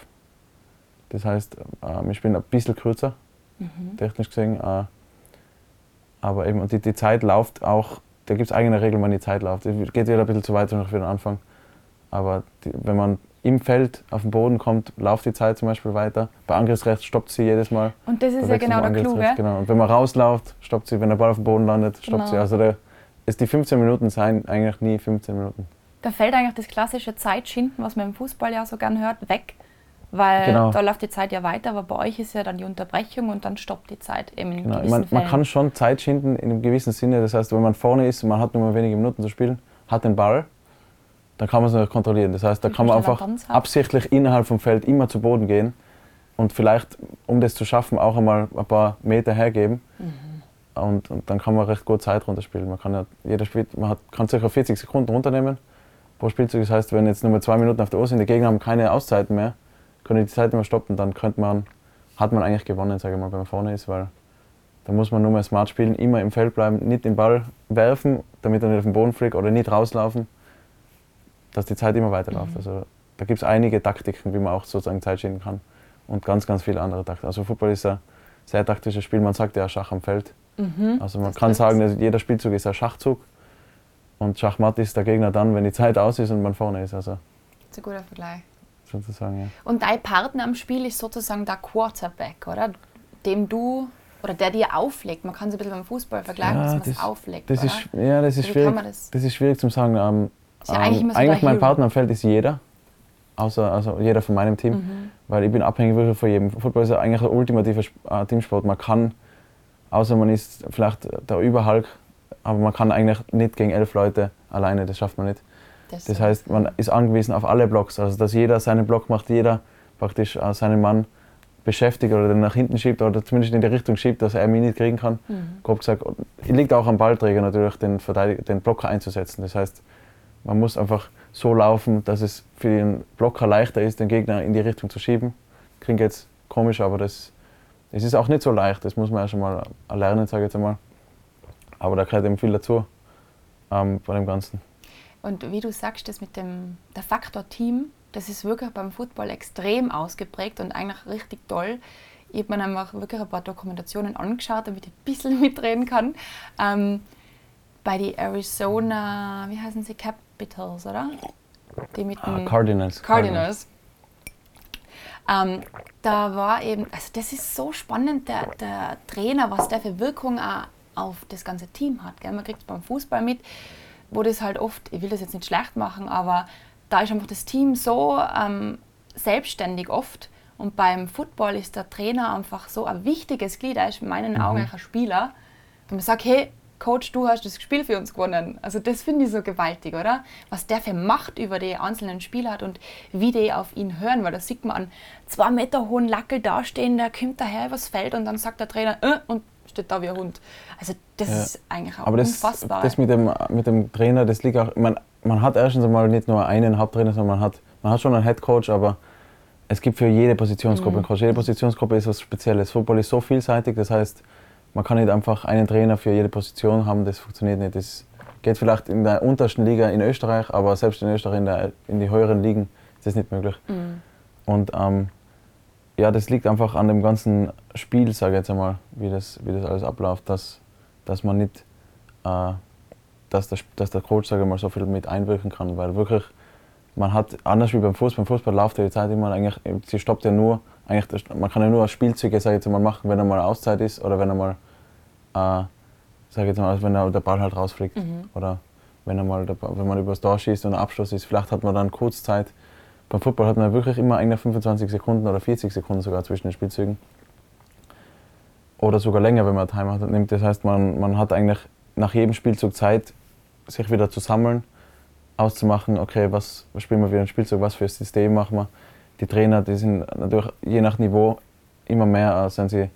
Das heißt, äh, ich bin ein bisschen kürzer, mhm. technisch gesehen. Äh, aber eben, die, die Zeit läuft auch, da gibt es eigene Regeln, wann die Zeit läuft. Es geht wieder ein bisschen zu weit noch für den Anfang. Aber die, wenn man im Feld auf den Boden kommt, läuft die Zeit zum Beispiel weiter. Bei Angriffsrecht stoppt sie jedes Mal. Und das ist ja genau der Clou, genau. Und wenn man rausläuft, stoppt sie. Wenn der Ball auf dem Boden landet, stoppt genau. sie. Also der, ist die 15 Minuten sein eigentlich nie 15 Minuten da fällt eigentlich das klassische Zeitschinden, was man im Fußball ja so gern hört, weg. Weil genau. da läuft die Zeit ja weiter, aber bei euch ist ja dann die Unterbrechung und dann stoppt die Zeit eben in genau. man, man, kann schon Zeit schinden in einem gewissen Sinne. Das heißt, wenn man vorne ist und man hat nur mal wenige Minuten zu spielen, hat den Ball, dann kann man es noch kontrollieren. Das heißt, da kann man einfach absichtlich innerhalb vom Feld immer zu Boden gehen und vielleicht, um das zu schaffen, auch einmal ein paar Meter hergeben. Mhm. Und, und, dann kann man recht gut Zeit runterspielen. Man kann ja, jeder spielt, man hat, kann circa 40 Sekunden runternehmen pro Spielzug. Das heißt, wenn jetzt nur mal zwei Minuten auf der Uhr sind, die Gegner haben keine Auszeiten mehr, können die Zeit immer stoppen, dann könnte man, hat man eigentlich gewonnen, sage ich mal, wenn man vorne ist, weil da muss man nur mal smart spielen, immer im Feld bleiben, nicht den Ball werfen, damit er nicht auf den Boden fliegt oder nicht rauslaufen, dass die Zeit immer weiterläuft. Mhm. Also da gibt es einige Taktiken, wie man auch sozusagen Zeit schieben kann und ganz, ganz viele andere Taktiken. Also Football ist ein sehr taktisches Spiel, man sagt ja Schach am Feld. Mhm. Also man das kann sagen, jeder Spielzug ist ein Schachzug und Schachmatt ist der Gegner dann, wenn die Zeit aus ist und man vorne ist. Also Das ist ein guter Vergleich. Sozusagen, ja. Und dein Partner am Spiel ist sozusagen der Quarterback, oder? Dem du oder der dir auflegt. Man kann es ein bisschen beim Fußball vergleichen, Ja, dass man es das- auflegt. Das ist, ja, das ist kann schwierig. das- Das ist schwierig zu sagen. Ähm, ja eigentlich ähm, so eigentlich der mein Hero. Partner am Feld ist jeder, außer also jeder von meinem Team, Mhm. weil ich bin abhängig wirklich von jedem. Football ist ja eigentlich ein ultimativer Sp- äh, Teamsport. Man kann, außer man ist vielleicht der Überhulk, aber man kann eigentlich nicht gegen elf Leute alleine. Das schafft man nicht. Das so. heißt, man ist angewiesen auf alle Blocks, also dass jeder seinen Block macht, jeder praktisch äh, seinen Mann beschäftigt oder den nach hinten schiebt oder zumindest in die Richtung schiebt, dass er mich nicht kriegen kann. Mhm. Grob gesagt, es liegt auch am Ballträger natürlich, den, Verteidig den Blocker einzusetzen. Das heißt, man muss einfach so laufen, dass es für den Blocker leichter ist, den Gegner in die Richtung zu schieben. Klingt jetzt komisch, aber das, das ist auch nicht so leicht. Das muss man ja schon mal lernen, sage ich jetzt einmal. Aber da gehört eben viel dazu ähm, bei dem Ganzen. Und wie du sagst, das mit dem der Faktor Team, das ist wirklich beim Football extrem ausgeprägt und eigentlich richtig toll. Ich habe mir einfach wirklich ein paar Dokumentationen angeschaut, damit ich ein bisschen mitreden kann. Ähm, bei die Arizona, wie heißen sie, Capitals, oder? Die mit Ah, dem Cardinals. Cardinals. Ähm, da war eben, also das ist so spannend, der, der Trainer, was der für Wirkung auch auf das ganze Team hat. Gell? Man kriegt es beim Fußball mit, wo das halt oft, ich will das jetzt nicht schlecht machen, aber da ist einfach das Team so ähm, selbstständig oft. Und beim Football ist der Trainer einfach so ein wichtiges Glied. Er ist in meinen Augen eigentlich ein Spieler. Wenn man sagt, hey, Coach, du hast das Spiel für uns gewonnen. Also das finde ich so gewaltig, oder? Was der für Macht über die einzelnen Spieler hat und wie die auf ihn hören. Weil da sieht man einen zwei Meter hohen Lackel dastehen, der kommt daher übers Feld und dann sagt der Trainer, äh, und steht da wie ein Hund. Also das Ja. ist eigentlich auch Aber das, unfassbar. das mit dem, mit dem Trainer, das liegt auch, man, man hat erstens einmal nicht nur einen Haupttrainer, sondern man hat, man hat schon einen Headcoach, aber es gibt für jede Positionsgruppe einen Coach. Jede Positionsgruppe ist was Spezielles. Football ist so vielseitig, das heißt, man kann nicht einfach einen Trainer für jede Position haben, das funktioniert nicht. Das geht vielleicht in der untersten Liga in Österreich, aber selbst in Österreich in, der, in die höheren Ligen ist das nicht möglich. Und ähm, ja, das liegt einfach an dem ganzen Spiel, sage ich jetzt einmal, wie das, wie das alles abläuft, dass, dass man nicht, äh, dass, der, dass der Coach, sage ich mal, so viel mit einwirken kann, weil wirklich, man hat, anders wie beim Fußball, beim Fußball läuft ja die Zeit immer eigentlich, sie stoppt ja nur, eigentlich, man kann ja nur Spielzüge, sage ich jetzt mal, machen, wenn er mal Auszeit ist oder wenn er mal, äh, sage jetzt mal, wenn er, der Ball halt rausfliegt oder wenn, er mal, der, wenn man übers Tor schießt und ein Abschluss ist, vielleicht hat man dann kurz Zeit, beim Football hat man wirklich immer eigentlich 25 Sekunden oder 40 Sekunden sogar zwischen den Spielzügen. Oder sogar länger, wenn man Timer hat, nimmt. Das heißt, man, man hat eigentlich nach jedem Spielzug Zeit, sich wieder zu sammeln, auszumachen, okay, was, was spielen wir für einen Spielzug, was für ein System machen wir. Die Trainer, die sind natürlich je nach Niveau immer mehr, äh, sind sie,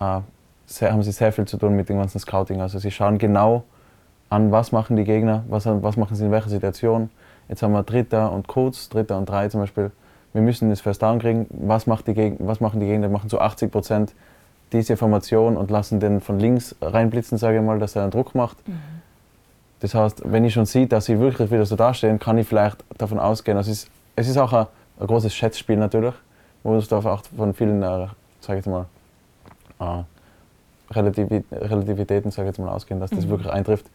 äh, sehr, haben sie sehr viel zu tun mit dem ganzen Scouting. Also sie schauen genau an, was machen die Gegner, was, was machen sie in welcher Situation. Jetzt haben wir Dritter und Kurz, Dritter und Drei zum Beispiel. Wir müssen das First Down kriegen. Was, macht die was machen die Gegner? Die machen zu 80 Prozent diese Formation und lassen den von links reinblitzen, sage ich mal, dass er einen Druck macht. Das heißt, wenn ich schon sehe, dass sie wirklich wieder so dastehen, kann ich vielleicht davon ausgehen, also es ist, es ist auch ein, ein großes Schätzspiel natürlich, wo es darf auch von vielen, äh, sage ich jetzt mal, äh, Relativi Relativitäten, sage ich jetzt mal, ausgehen, dass das wirklich eintrifft.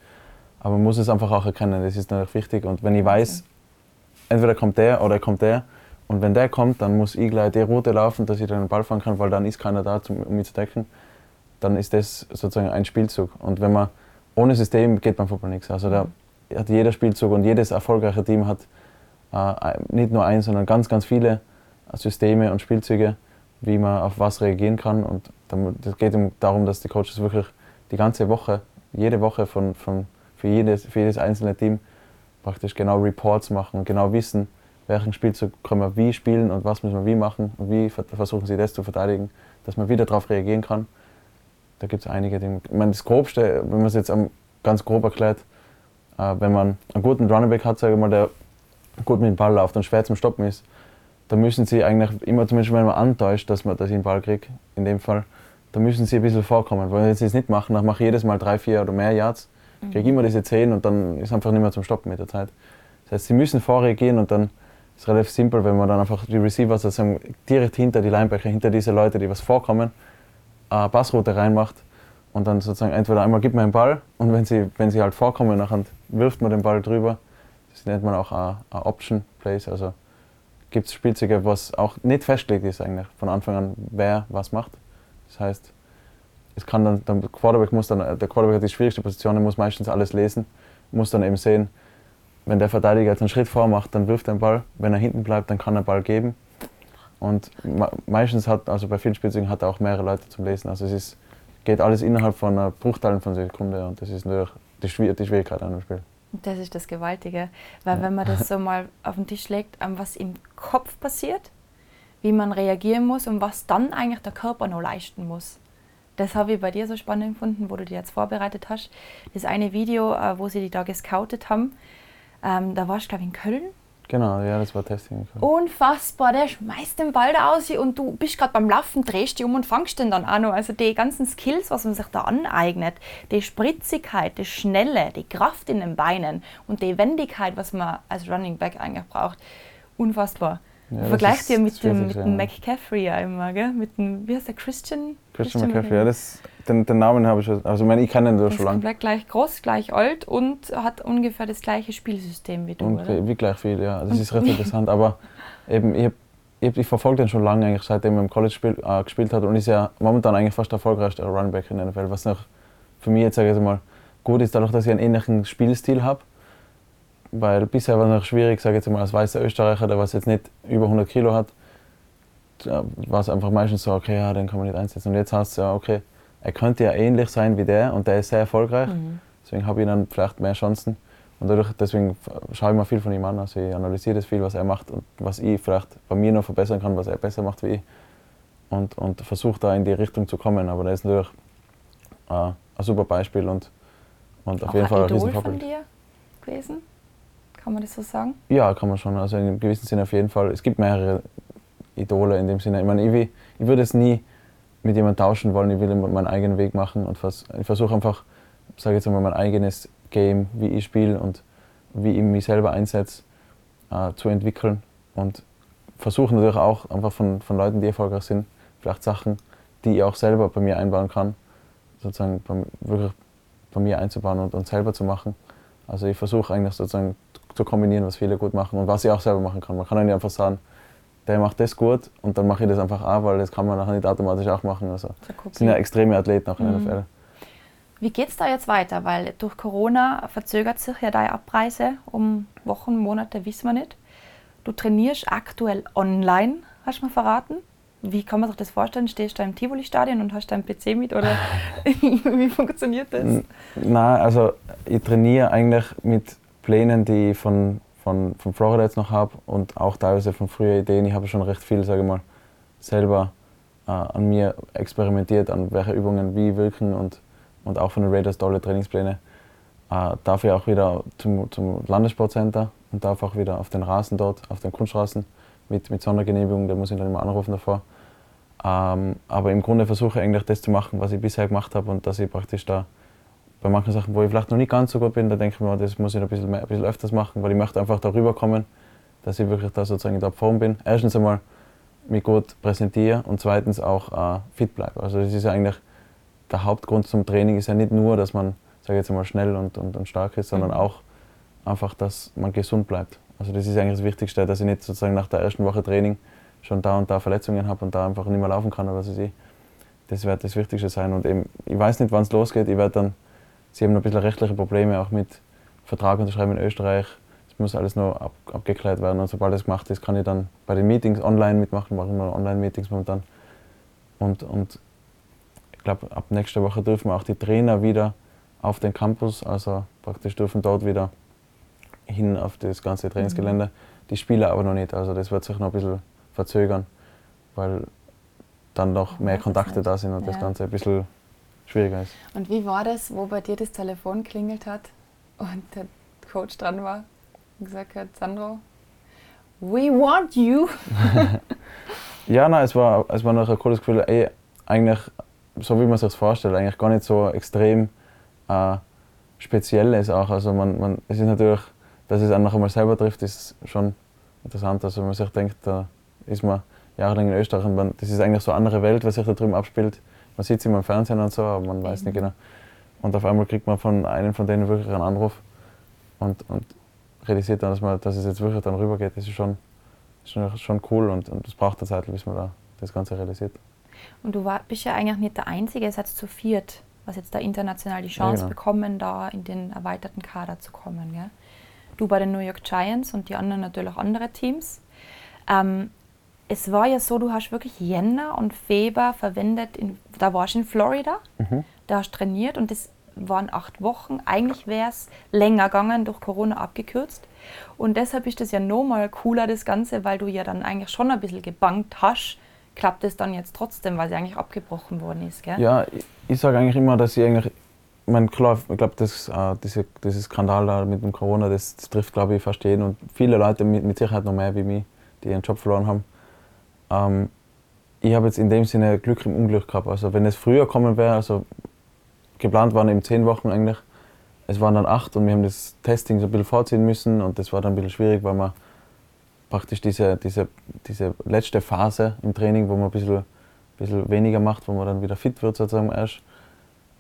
Aber man muss es einfach auch erkennen, das ist natürlich wichtig. Und wenn ich weiß, entweder kommt der oder kommt der, und wenn der kommt, dann muss ich gleich die Route laufen, dass ich dann den Ball fangen kann, weil dann ist keiner da, um mich zu decken. Dann ist das sozusagen ein Spielzug. Und wenn man ohne System geht beim Fußball nichts. Also da hat jeder Spielzug und jedes erfolgreiche Team hat nicht nur eins, sondern ganz, ganz viele Systeme und Spielzüge, wie man auf was reagieren kann. Und es geht darum, dass die Coaches wirklich die ganze Woche, jede Woche von, von, für, jedes, für jedes einzelne Team praktisch genau Reports machen und genau wissen, welchen Spielzug können wir wie spielen und was müssen wir wie machen und wie ver- versuchen sie das zu verteidigen, dass man wieder darauf reagieren kann. Da gibt es einige Dinge. Ich meine, das Grobste, wenn man es jetzt ganz grob erklärt, äh, wenn man einen guten Runnerback hat, sage ich mal, der gut mit dem Ball läuft und schwer zum Stoppen ist, da müssen sie eigentlich immer, zumindest wenn man antäuscht, dass, man, dass ich den Ball kriege, in dem Fall, da müssen sie ein bisschen vorkommen. Weil wenn sie es nicht machen, dann mache ich jedes Mal drei, vier oder mehr Yards, kriege immer diese zehn und dann ist einfach nicht mehr zum Stoppen mit der Zeit. Das heißt, sie müssen vorreagieren und dann ist es relativ simpel, wenn man dann einfach die Receiver sozusagen direkt hinter die Linebacker, hinter diese Leute, die was vorkommen, eine Passroute reinmacht und dann sozusagen entweder einmal gibt man den Ball und wenn sie, wenn sie halt vorkommen, nachher wirft man den Ball drüber. Das nennt man auch a Option Plays, also gibt es Spielzüge, was auch nicht festgelegt ist eigentlich von Anfang an, wer was macht. Das heißt, es kann dann, der Quarterback muss dann, der Quarterback hat die schwierigste Position, er muss meistens alles lesen, muss dann eben sehen, wenn der Verteidiger jetzt einen Schritt vormacht, dann wirft er den Ball, wenn er hinten bleibt, dann kann er den Ball geben. Und meistens hat, also bei vielen Spielzügen hat er auch mehrere Leute zum Lesen. Also es ist, geht alles innerhalb von einer Bruchteilen von Sekunde und das ist natürlich die, Schwierigkeit an dem Spiel. Das ist das Gewaltige. Weil ja. wenn man das so mal auf den Tisch legt, was im Kopf passiert, wie man reagieren muss und was dann eigentlich der Körper noch leisten muss. Das habe ich bei dir so spannend gefunden, wo du dir jetzt vorbereitet hast. Das eine Video, äh, wo sie die da gescoutet haben, ähm, da warst du, glaube ich, in Köln. Genau, ja, das war Testing. Unfassbar, der schmeißt den Ball da aus und du bist gerade beim Laufen, drehst dich um und fangst den dann noch. Also die ganzen Skills, was man sich da aneignet, die Spritzigkeit, die Schnelle, die Kraft in den Beinen und die Wendigkeit, was man als Running Back eigentlich braucht, unfassbar. Ja, Vergleicht ihr mit dem, mit dem McCaffrey immer, gell? Mit dem, wie heißt der, Christian? Christian, Christian McCaffrey, ja, das, den, den Namen habe ich schon, also ich, meine, ich kenne ihn schon lange. Komplett gleich groß, gleich alt und hat ungefähr das gleiche Spielsystem wie du, und, oder? Wie gleich viel, ja, das ist recht interessant, aber eben, ich, ich, ich verfolge den schon lange eigentlich, seitdem er im College spiel, äh, gespielt hat und ist ja momentan eigentlich fast der erfolgreichste Runback in der NFL, was noch für mich jetzt, sage ich mal, gut ist, dadurch, dass ich einen ähnlichen Spielstil habe weil bisher war es noch schwierig, sage ich jetzt mal, als weißer Österreicher, der was jetzt nicht über 100 Kilo hat, war es einfach meistens so, okay, ja, den kann man nicht einsetzen. Und jetzt heißt es ja, okay, er könnte ja ähnlich sein wie der und der ist sehr erfolgreich. Mhm. Deswegen habe ich dann vielleicht mehr Chancen. Und dadurch, deswegen schaue ich mir viel von ihm an. Also ich analysiere das viel, was er macht und was ich vielleicht bei mir noch verbessern kann, was er besser macht wie ich. Und, und versuche da in die Richtung zu kommen. Aber der ist natürlich äh, ein super Beispiel und, und auf Auch jeden Fall ein Riesenvorbild. von dir gewesen? Kann man das so sagen? Ja, kann man schon. Also in einem gewissen Sinne auf jeden Fall. Es gibt mehrere Idole in dem Sinne. Ich meine, ich, ich würde es nie mit jemandem tauschen wollen. Ich will meinen eigenen Weg machen und vers ich versuche einfach, sage jetzt mal, mein eigenes Game, wie ich spiele und wie ich mich selber einsetze, äh, zu entwickeln und versuche natürlich auch einfach von, von Leuten, die erfolgreich sind, vielleicht Sachen, die ich auch selber bei mir einbauen kann, sozusagen bei, wirklich bei mir einzubauen und, und selber zu machen. Also ich versuche eigentlich sozusagen zu kombinieren, was viele gut machen und was ich auch selber machen kann. Man kann nicht einfach sagen, der macht das gut und dann mache ich das einfach auch, weil das kann man nachher nicht automatisch auch machen. Also das sind ja extreme Athleten auch in der mhm. NFL. Wie geht es da jetzt weiter? Weil durch Corona verzögert sich ja deine Abreise um Wochen, Monate, wissen wir nicht. Du trainierst aktuell online, hast du mir verraten. Wie kann man sich das vorstellen? Stehst du im Tivoli-Stadion und hast deinen PC mit oder wie funktioniert das? Nein, also ich trainiere eigentlich mit Plänen, die ich von, von, von Florida jetzt noch habe und auch teilweise von früheren Ideen. Ich habe schon recht viel, sage ich mal, selber äh, an mir experimentiert, an welche Übungen wie wirken und, und auch von den Raiders tolle Trainingspläne. Äh, ich auch wieder zum, zum Landessportcenter und darf auch wieder auf den Rasen dort, auf den Kunststraßen mit, mit Sondergenehmigung, da muss ich dann immer anrufen davor. Ähm, aber im Grunde versuche ich eigentlich das zu machen, was ich bisher gemacht habe und dass ich praktisch da bei manchen Sachen, wo ich vielleicht noch nicht ganz so gut bin, da denke ich mir, das muss ich ein bisschen, mehr, ein bisschen öfters machen, weil ich möchte einfach darüber kommen, dass ich wirklich da sozusagen in der Form bin. Erstens einmal mich gut präsentiere und zweitens auch äh, fit bleibe. Also das ist ja eigentlich der Hauptgrund zum Training ist ja nicht nur, dass man, sage jetzt einmal, schnell und, und, und stark ist, sondern mhm. auch einfach, dass man gesund bleibt. Also das ist eigentlich das Wichtigste, dass ich nicht sozusagen nach der ersten Woche Training schon da und da Verletzungen habe und da einfach nicht mehr laufen kann oder was weiß ich. Das wird das Wichtigste sein. Und eben, ich weiß nicht, wann es losgeht. Ich werde dann sie haben noch ein bisschen rechtliche Probleme, auch mit Vertrag unterschreiben in Österreich. Das muss alles noch ab, abgeklärt werden und sobald das gemacht ist, kann ich dann bei den Meetings online mitmachen, machen wir Online-Meetings momentan. Und, und ich glaube, ab nächster Woche dürfen auch die Trainer wieder auf den Campus, also praktisch dürfen dort wieder hin auf das ganze Trainingsgelände. Mhm. Die Spieler aber noch nicht, also das wird sich noch ein bisschen verzögern, weil dann noch mehr Kontakte da sind und ja. das Ganze ein bisschen schwieriger ist. Und wie war das, wo bei dir das Telefon klingelt hat und der Coach dran war und gesagt hat, Sandro, we want you? ja, nein, es war, es war noch ein cooles Gefühl, ey, eigentlich, so wie man sich das vorstellt, eigentlich gar nicht so extrem äh, speziell ist auch. Also man, man, es ist natürlich, dass es einen noch einmal selber trifft, ist schon interessant. Also wenn man sich denkt, da ist man jahrelang in Österreich und man, das ist eigentlich so eine andere Welt, was sich da drüben abspielt man sieht sie immer im Fernsehen und so, aber man weiß nicht genau. Und auf einmal kriegt man von einem von denen wirklich einen Anruf und, und realisiert dann, dass, man, dass es jetzt wirklich dann rübergeht. Das ist schon schon, schon cool und, und es braucht eine Zeit, bis man da das Ganze realisiert. Und du war, bist ja eigentlich nicht der Einzige, es hat zu viert, was jetzt da international die Chance ja, genau. bekommen, da in den erweiterten Kader zu kommen. Gell? Du bei den New York Giants und die anderen natürlich auch andere Teams. Ähm, es war ja so, du hast wirklich Jänner und Februar verwendet, in, da warst du in Florida, mhm. da hast du trainiert und das waren acht Wochen. Eigentlich wäre es länger gegangen, durch Corona abgekürzt. Und deshalb ist das ja nochmal cooler, das Ganze, weil du ja dann eigentlich schon ein bisschen gebankt hast. Klappt es dann jetzt trotzdem, weil sie eigentlich abgebrochen worden ist, gell? Ja, ich, ich sage eigentlich immer, dass ich eigentlich, ich meine, klar, ich glaube, das, äh, diese, dieses Skandal da mit dem Corona, das, das trifft, glaube ich, fast jeden und viele Leute mit, mit Sicherheit noch mehr wie mich, die ihren Job verloren haben. Ähm, ich habe jetzt in dem Sinne Glück im Unglück gehabt. Also wenn es früher kommen wäre, also geplant waren eben zehn Wochen eigentlich, es waren dann acht und wir haben das Testing so ein bisschen vorziehen müssen und das war dann ein bisschen schwierig, weil man praktisch diese, diese, diese letzte Phase im Training, wo man ein bisschen, ein bisschen weniger macht, wo man dann wieder fit wird sozusagen erst.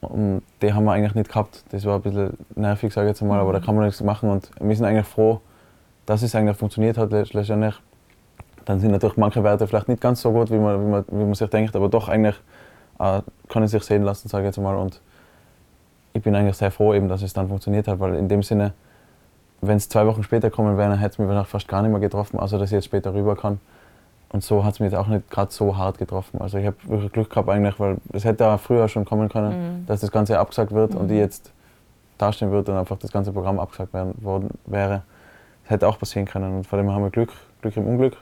Und die haben wir eigentlich nicht gehabt. Das war ein bisschen nervig, sage ich jetzt mal, aber da kann man nichts machen und wir sind eigentlich froh, dass es eigentlich funktioniert hat letztendlich. Dann sind natürlich manche Werte vielleicht nicht ganz so gut, wie man, wie man, wie man sich denkt, aber doch eigentlich äh, kann es sich sehen lassen, sage ich jetzt mal. Und ich bin eigentlich sehr froh, eben, dass es dann funktioniert hat, weil in dem Sinne, wenn es zwei Wochen später kommen wäre, hätte es mich fast gar nicht mehr getroffen, außer dass ich jetzt später rüber kann. Und so hat es mich jetzt auch nicht gerade so hart getroffen. Also ich habe wirklich Glück gehabt eigentlich, weil es hätte auch früher schon kommen können, mhm. dass das Ganze abgesagt wird mhm. und ich jetzt dastehen würde und einfach das ganze Programm abgesagt werden, worden wäre. Das hätte auch passieren können. Und vor allem haben wir Glück, Glück im Unglück.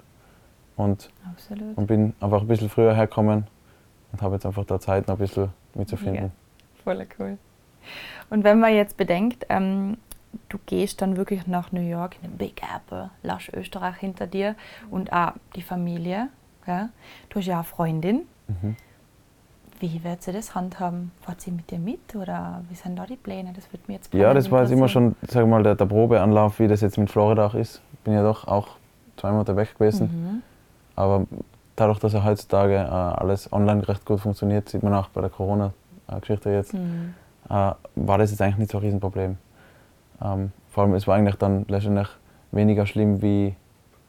Und, und bin einfach ein bisschen früher hergekommen und habe jetzt einfach da Zeit, noch ein bisschen mitzufinden. Ja, voll cool. Und wenn man jetzt bedenkt, ähm, du gehst dann wirklich nach New York, in den Big Apple, lasch Österreich hinter dir und auch die Familie. Gell? Du hast ja eine Freundin. Mhm. Wie wird sie das handhaben? Fahrt sie mit dir mit oder wie sind da die Pläne? Das wird mir jetzt Ja, das war jetzt immer schon sag mal, der, der, Probeanlauf, wie das jetzt mit Florida auch ist. Ich bin ja doch auch zwei Monate weg gewesen. Mhm. Aber dadurch, dass ja heutzutage äh, alles online recht gut funktioniert, sieht man auch bei der Corona-Geschichte jetzt, mhm äh, war das jetzt eigentlich nicht so ein Riesenproblem. Ähm, vor allem, es war eigentlich dann letztendlich weniger schlimm, wie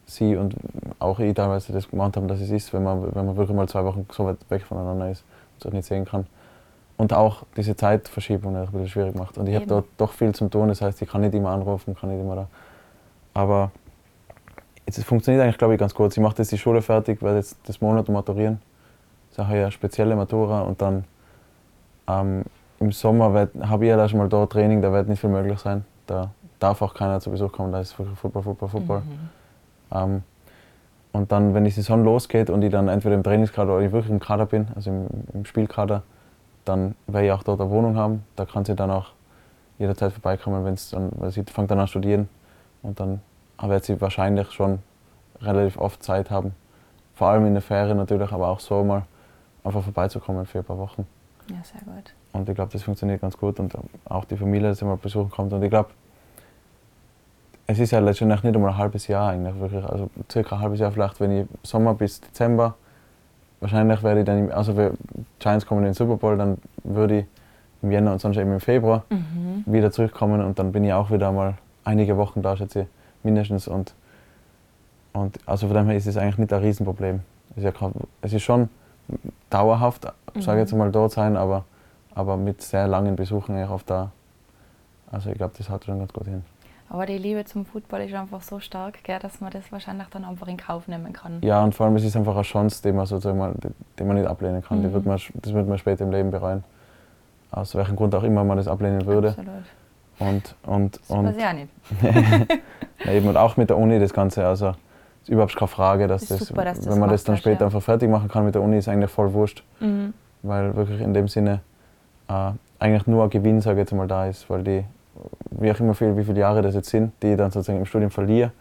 sie und auch ich teilweise das gemeint haben, dass es ist, wenn man, wenn man wirklich mal zwei Wochen so weit weg voneinander ist und sich nicht sehen kann. Und auch diese Zeitverschiebung ein bisschen schwierig macht. Und ich habe dort doch viel zum tun, das heißt, ich kann nicht immer anrufen, kann nicht immer da. Aber es funktioniert eigentlich, glaube ich, ganz gut. Ich mache jetzt die Schule fertig, werde jetzt das Monat maturieren. Das ist auch eine spezielle Matura und dann ähm, im Sommer habe ich ja da schon mal da Training, da wird nicht viel möglich sein. Da darf auch keiner zu Besuch kommen, da ist Football, Football, Football. Mhm. Ähm, und dann, wenn die Saison losgeht und ich dann entweder im Trainingskader oder ich wirklich im Kader bin, also im, im Spielkader, dann werde ich auch dort eine Wohnung haben. Da kann sie dann auch jederzeit vorbeikommen, wenn's dann, weil sie fängt dann an studieren und dann wird sie wahrscheinlich schon relativ oft Zeit haben. Vor allem in der Ferien natürlich, aber auch so mal einfach vorbeizukommen für ein paar Wochen. Ja, sehr gut. Und ich glaube, das funktioniert ganz gut und auch die Familie, dass sie mal besuchen kommt. Und ich glaube, es ist ja letztendlich nicht einmal ein halbes Jahr eigentlich, wirklich, also circa ein halbes Jahr vielleicht, wenn ich Sommer bis Dezember, wahrscheinlich werde ich dann, also wir Giants kommen in den Super Bowl, dann würde ich im Jänner und sonst eben im Februar mhm. wieder zurückkommen und dann bin ich auch wieder mal einige Wochen da, schätze ich, mindestens. Und, und also von dem her ist es eigentlich nicht ein Riesenproblem. Es ist, ja, es ist schon dauerhaft, mhm. sage ich jetzt mal, dort sein, aber aber mit sehr langen Besuchen eigentlich auf da. Also ich glaube, das hat schon ganz gut hin. Aber die Liebe zum Football ist einfach so stark, gell, dass man das wahrscheinlich dann einfach in Kauf nehmen kann. Ja, und vor allem es ist einfach eine Chance, die man sozusagen mal, die man nicht ablehnen kann. Mhm. Die wird man, das wird man später im Leben bereuen. Aus welchem Grund auch immer man das ablehnen würde. Absolut. Und, und, das und, weiß ich auch nicht. ja, eben, und auch mit der Uni das Ganze. Also ist überhaupt keine Frage, dass das, super, dass wenn man das dann später ja. einfach fertig machen kann mit der Uni, ist eigentlich voll wurscht. Mhm. Weil wirklich in dem Sinne äh, eigentlich nur ein Gewinn, sage ich jetzt mal, da ist, weil die, wie auch immer viel, wie viele Jahre das jetzt sind, die ich dann sozusagen im Studium verliere,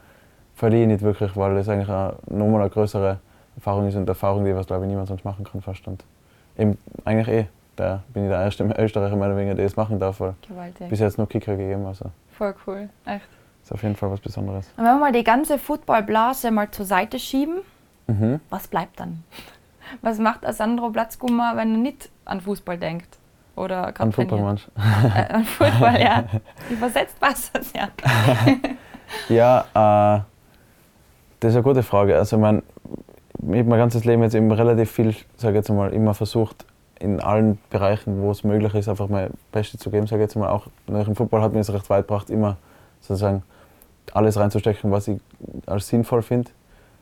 verliere ich nicht wirklich, weil das eigentlich eine, nochmal eine größere Erfahrung ist und Erfahrung, die was glaube ich niemand sonst machen kann fast. Und eben eigentlich eh, da bin ich der erste Österreicher mehr oder weniger, der das machen darf, weil Gewaltig. bis jetzt nur Kicker gegeben. Also. Voll cool, echt. Ist auf jeden Fall was Besonderes. Und wenn wir mal die ganze Footballblase mal zur Seite schieben, mhm. was bleibt dann? Was macht Sandro Platzgummer, wenn er nicht an Fußball denkt? Oder An meinst äh, An Football, ja. Übersetzt passt das, ja. ja, äh, Das ist eine gute Frage. Also, ich, mein, ich habe mein ganzes Leben jetzt eben relativ viel, sage jetzt mal, immer versucht, in allen Bereichen, wo es möglich ist, einfach mein Bestes zu geben, sage jetzt mal. Auch im Football hat mir es recht weit gebracht, immer sozusagen alles reinzustecken, was ich als sinnvoll finde.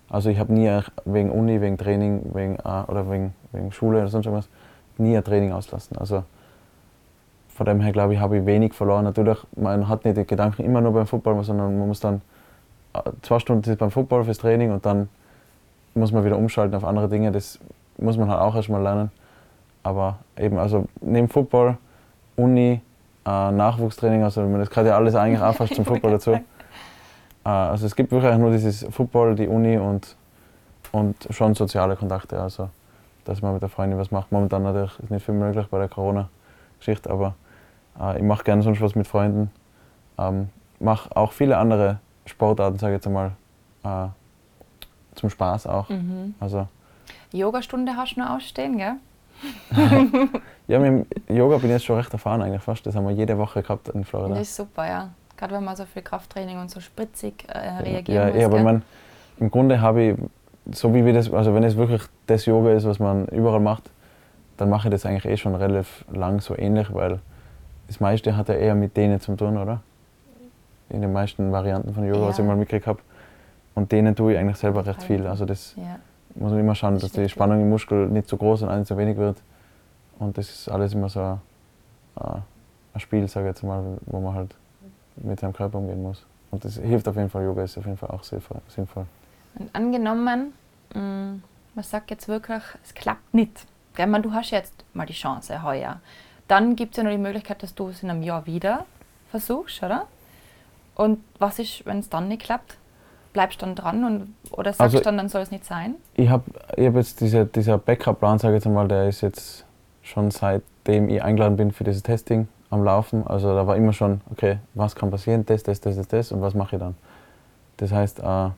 Also ich habe nie wegen Uni, wegen Training wegen, äh, oder wegen, wegen Schule oder sonst irgendwas, nie ein Training auslassen. Also von dem her glaube ich, habe ich wenig verloren. Natürlich, man hat nicht die Gedanken immer nur beim Football, sondern man muss dann äh, zwei Stunden beim Football fürs Training und dann muss man wieder umschalten auf andere Dinge. Das muss man halt auch erstmal lernen. Aber eben, also neben Football, Uni, äh, Nachwuchstraining, also das gehört ja alles eigentlich auch fast zum Football dazu. Äh, also es gibt wirklich nur dieses Football, die Uni und, und schon soziale Kontakte. Also dass man mit der Freundin was macht. Momentan natürlich ist nicht viel möglich bei der Corona-Geschichte, aber äh, ich mache gerne sonst was mit Freunden. Ähm, mache auch viele andere Sportarten, sage ich jetzt einmal, äh, zum Spaß auch. Mhm. Also, Yogastunde hast du noch ausstehen, gell? ja, mit dem Yoga bin ich jetzt schon recht erfahren eigentlich fast. Das haben wir jede Woche gehabt in Florida. Das ist super, ja. Gerade wenn man so viel Krafttraining und so spritzig äh, reagieren ja, muss. Ja, aber man, im Grunde habe ich, so wie wir das, also wenn es wirklich das Yoga ist, was man überall macht, dann mache ich das eigentlich eh schon relativ lang so ähnlich, weil das meiste hat ja eher mit denen zu tun, oder? In den meisten Varianten von Yoga, ja. was ich mal mitgekriegt habe. Und denen tue ich eigentlich selber recht viel. Also das ja. Muss man immer schauen, dass die Spannung im Muskel nicht zu groß und auch nicht zu wenig wird. Und das ist alles immer so ein, ein Spiel, sage ich jetzt mal, wo man halt mit seinem Körper umgehen muss. Und das hilft auf jeden Fall, Yoga ist auf jeden Fall auch sinnvoll. Und angenommen, mm, man sagt jetzt wirklich, es klappt nicht. Meine, du hast jetzt mal die Chance heuer. Dann gibt es ja noch die Möglichkeit, dass du es in einem Jahr wieder versuchst, oder? Und was ist, wenn es dann nicht klappt? Bleibst du dann dran und, oder sagst also, du dann, dann soll es nicht sein? Ich habe ich hab jetzt diese, dieser Backup-Plan, sage ich jetzt mal, der ist jetzt schon seitdem ich eingeladen bin für dieses Testing am Laufen. Also da war immer schon, okay, was kann passieren, das, das, das, das, das und was mache ich dann? Das heißt, äh,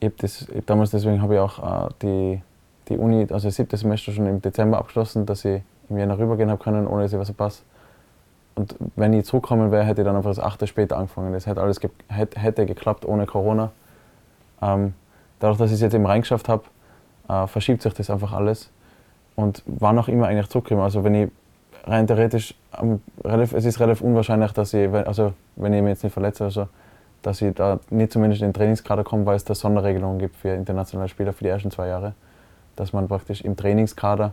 ich hab das, ich damals deswegen habe ich auch äh, die, die Uni, also das siebte Semester schon im Dezember abgeschlossen, dass ich im Jänner rübergehen habe können, ohne dass ich was verpasse. Und wenn ich zurückkommen wäre, hätte ich dann einfach das achte später angefangen. Das hätte alles ge hätte geklappt ohne Corona. Ähm, dadurch, dass ich es jetzt eben reingeschafft habe, äh, verschiebt sich das einfach alles. Und war noch immer eigentlich zurückgekommen. Also wenn ich rein theoretisch, ähm, relativ, es ist relativ unwahrscheinlich, dass ich, also wenn ich mich jetzt nicht verletze oder so, dass ich da nicht zumindest in den Trainingskader komme, weil es da Sonderregelungen gibt für internationale Spieler für die ersten zwei Jahre. Dass man praktisch im Trainingskader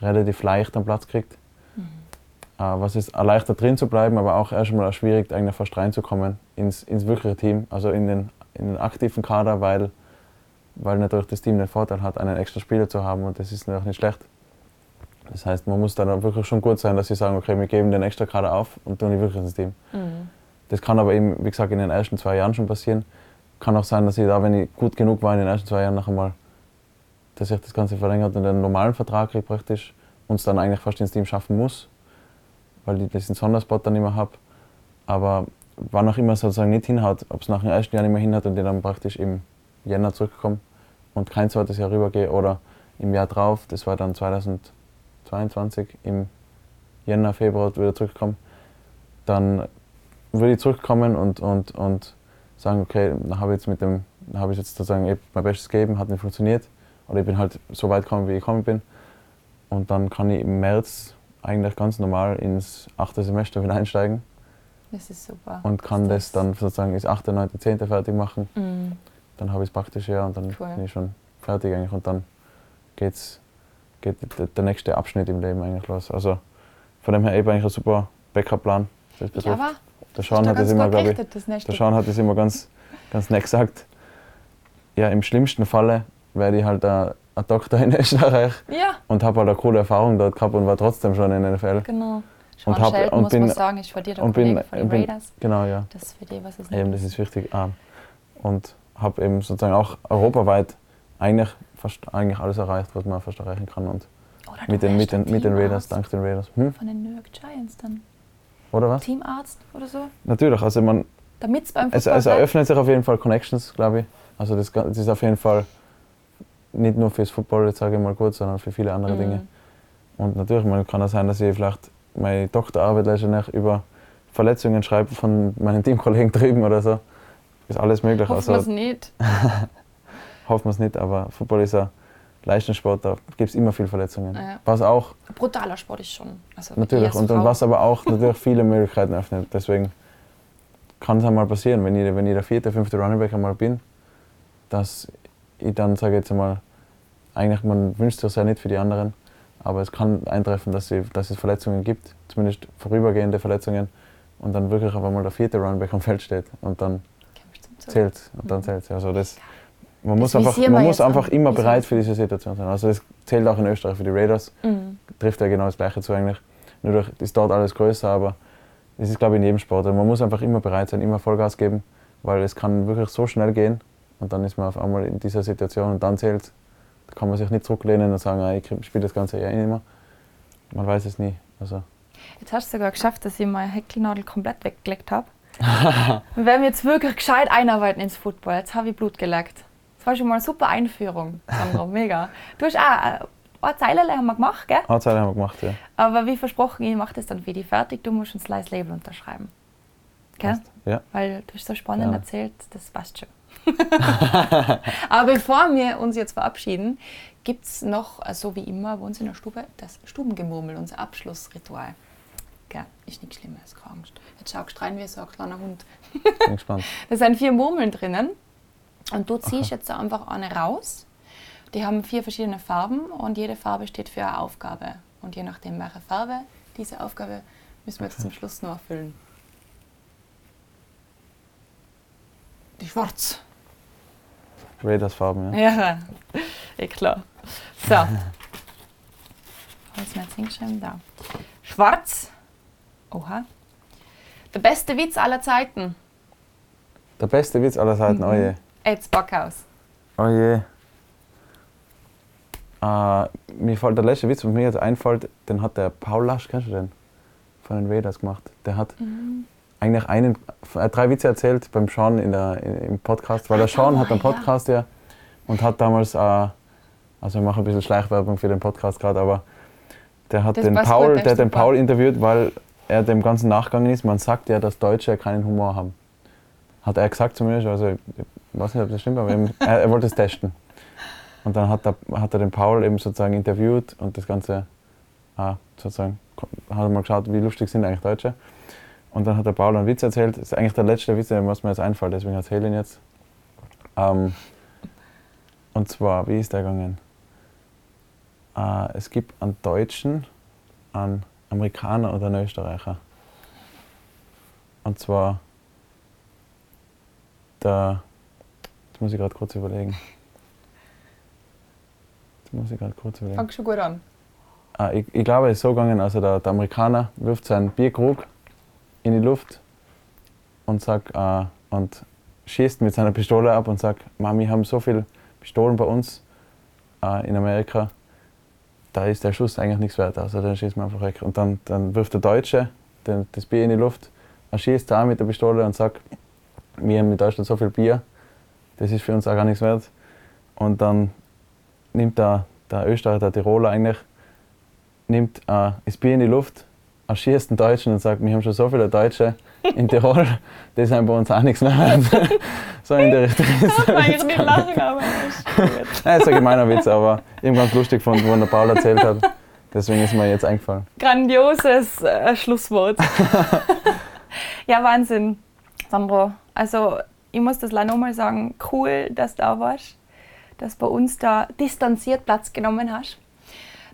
relativ leicht einen Platz kriegt. Mhm. Äh, was ist erleichtert drin zu bleiben, aber auch erstmal schwierig, eigentlich fast reinzukommen ins, ins wirkliche Team, also in den, in den aktiven Kader, weil, weil natürlich das Team den Vorteil hat, einen extra Spieler zu haben und das ist natürlich nicht schlecht. Das heißt, man muss dann wirklich schon gut sein, dass sie sagen, okay, wir geben den extra Kader auf und tun die wirklich ins Team. Mhm. Das kann aber eben, wie gesagt, in den ersten zwei Jahren schon passieren. Kann auch sein, dass ich da, wenn ich gut genug war in den ersten zwei Jahren, noch einmal, dass ich das Ganze verlängert und einen normalen Vertrag kriege praktisch und es dann eigentlich fast ins Team schaffen muss, weil ich diesen Sonderspot dann immer habe. Aber wann auch immer sozusagen nicht hinhaut, ob es nach dem ersten Jahr nicht mehr hinhaut und ich dann praktisch im Jänner zurückkomme und kein zweites Jahr rübergehe oder im Jahr drauf, das war dann 2022, im Jänner, Februar wieder zurückkomme, dann würde ich zurückkommen und, und, und sagen, okay, dann habe ich jetzt mit dem, habe ich jetzt sozusagen mein Bestes gegeben, hat nicht funktioniert. Oder ich bin halt so weit gekommen, wie ich gekommen bin. Und dann kann ich im März eigentlich ganz normal ins achte Semester wieder einsteigen. Das ist super. Und kann das, das, dann sozusagen ins achte, neunte, zehnte fertig machen. Mhm. Dann habe ich es praktisch ja und dann cool. bin ich schon fertig eigentlich. Und dann geht's, geht der nächste Abschnitt im Leben eigentlich los. Also von dem her eben eigentlich ein super Backup-Plan. Ja, aber der Sean hat das immer, glaube ich, der Sean hat das immer ganz, ganz nett gesagt. Ja, im schlimmsten Falle werde ich halt ein, ein Doktor in Österreich ja. und habe halt eine coole Erfahrung dort gehabt und war trotzdem schon in der NFL. Genau. Sean und hab, Sheldon, und muss bin, man sagen, ist für dir der und bin, von den bin, Raiders. Genau, ja. Das ist für dich, was ist Eben, das ist wichtig. Ah. Und habe eben sozusagen auch europaweit eigentlich fast eigentlich alles erreicht, was man fast erreichen kann. Und mit den, mit, den, mit den Raiders, dank den Raiders. Hm? Von den New York Giants dann. Oder was? Teamarzt oder so? Natürlich, also man. Damit beim es, es eröffnet sich auf jeden Fall Connections, glaube ich. Also das, das, ist auf jeden Fall nicht nur fürs Football, jetzt sage ich mal gut, sondern für viele andere mhm. Dinge. Und natürlich man kann es sein, dass ich vielleicht meine Doktorarbeit letztendlich über Verletzungen schreibe von meinen Teamkollegen drüben oder so. Ist alles möglich. Hoffen also, nicht. hoffen wir es nicht, aber Football ist ein Leistungssport, da gibt es immer viele Verletzungen. Ja. Was auch, Brutaler Sport ist schon. Also natürlich, und, und was aber auch natürlich viele Möglichkeiten öffnet. Deswegen kann es einmal passieren, wenn ich, wenn ich der vierte, fünfte Running Back einmal bin, dass ich dann, sage ich jetzt einmal, eigentlich, man wünscht sich ja nicht für die anderen, aber es kann eintreffen, dass, sie, dass es Verletzungen gibt, zumindest vorübergehende Verletzungen, und dann wirklich auf einmal der vierte Running Back am Feld steht und dann zählt und dann zählt Also das, man Das muss einfach, visieren wir man muss einfach an. immer bereit für diese Situation sein. Also das zählt auch in Österreich für die Raiders, Mhm. trifft ja genau das Gleiche zu eigentlich. Nur durch, ist dort alles größer, aber es ist glaube ich in jedem Sport. Also man muss einfach immer bereit sein, immer Vollgas geben, weil es kann wirklich so schnell gehen und dann ist man auf einmal in dieser Situation und dann zählt. Kann man sich nicht zurücklehnen und sagen, ah, ich spiele das Ganze eh nicht mehr. Man weiß es nie. Also, Jetzt hast du sogar geschafft, dass ich meine Häkelnadel komplett weggelegt habe. Wir werden jetzt wirklich gescheit einarbeiten ins Football. Jetzt habe ich Blut geleckt. Das war schon mal eine super Einführung, Sandro. Mega. Du hast auch äh, eine Zeile haben wir gemacht, gell? Anzeige haben wir gemacht, ja. Aber wie versprochen, ich mache das dann für dich fertig. Du musst ein Slice Label unterschreiben. Gell? Passt. Ja. Weil du hast so spannend Ja. erzählt, das passt schon. Aber bevor wir uns jetzt verabschieden, gibt es noch, so wie immer bei uns in der Stube, das Stubengemurmel, unser Abschlussritual. Gell, ist nichts Schlimmes, keine Angst. Jetzt schaust du rein wie so ein kleiner Hund. Bin gespannt. Da sind vier Murmeln drinnen und du ziehst jetzt da einfach eine raus. Die haben vier verschiedene Farben und jede Farbe steht für eine Aufgabe. Und je nachdem, welche Farbe diese Aufgabe müssen wir jetzt zum Schluss noch erfüllen. Die schwarz. Raiders Farben, ja. Ja, eh klar. So. Was mir jetzt hingeschrieben? Da. Schwarz. Oha. Der beste Witz aller Zeiten. Der beste Witz aller Zeiten, Mhm. oh je. Ed's Backhaus. Oh je. Äh, mir fällt der letzte Witz, was mir jetzt einfällt, den hat der Paul Lasch, kennst du den? Von den Raiders gemacht. Der hat Mhm. Eigentlich einen, hat drei Witze erzählt beim Sean in der, in, im Podcast, weil der Sean hat einen. Podcast ja und hat damals, äh, also ich mache ein bisschen Schleichwerbung für den Podcast gerade, aber der hat Das den Paul, gut, der den. Paul interviewt, weil er dem Ganzen nachgegangen ist. Man sagt ja, dass Deutsche keinen Humor haben. Hat er gesagt zu mir, also ich weiß nicht, ob das stimmt, aber eben, er, er wollte es testen. Und dann hat er, hat er den Paul eben sozusagen interviewt und das Ganze ah, sozusagen, hat er mal geschaut, wie lustig sind eigentlich Deutsche. Und dann hat der Paul einen Witz erzählt. Das ist eigentlich der letzte Witz, was mir jetzt einfällt, deswegen erzähle ich ihn jetzt. Ähm, und zwar, wie ist der gegangen? Äh, es gibt einen Deutschen, einen Amerikaner und einen Österreicher. Und zwar der. Jetzt muss ich gerade kurz überlegen. Jetzt muss ich gerade kurz überlegen. Fang schon gut an. Ah, ich, ich glaube, es ist so gegangen, also der, der Amerikaner wirft seinen Bierkrug in die Luft und, sagt, äh, und schießt mit seiner Pistole ab und sagt, Mami, wir haben so viele Pistolen bei uns äh, in Amerika, da ist der Schuss eigentlich nichts wert, also dann schießt man einfach weg. Und dann, dann wirft der Deutsche den, das Bier in die Luft, er schießt da mit der Pistole und sagt, wir haben in Deutschland so viel Bier, das ist für uns auch gar nichts wert. Und dann nimmt der, der Österreicher, der Tiroler eigentlich, nimmt äh, das Bier in die Luft, erschießt den Deutschen und sagt, wir haben schon so viele Deutsche in Tirol, die sind bei uns auch nichts mehr wert. so in der Richtung. ist Ich kann Witz nicht lachen, aber ist. Nein, ist ein gemeiner Witz, aber habe ganz lustig gefunden, wo der Paul erzählt hat. Deswegen ist mir jetzt eingefallen. Grandioses äh, Schlusswort. ja, Wahnsinn, Sandro. Also, ich muss das leider nochmal sagen, cool, dass du da warst, dass du bei uns da distanziert Platz genommen hast,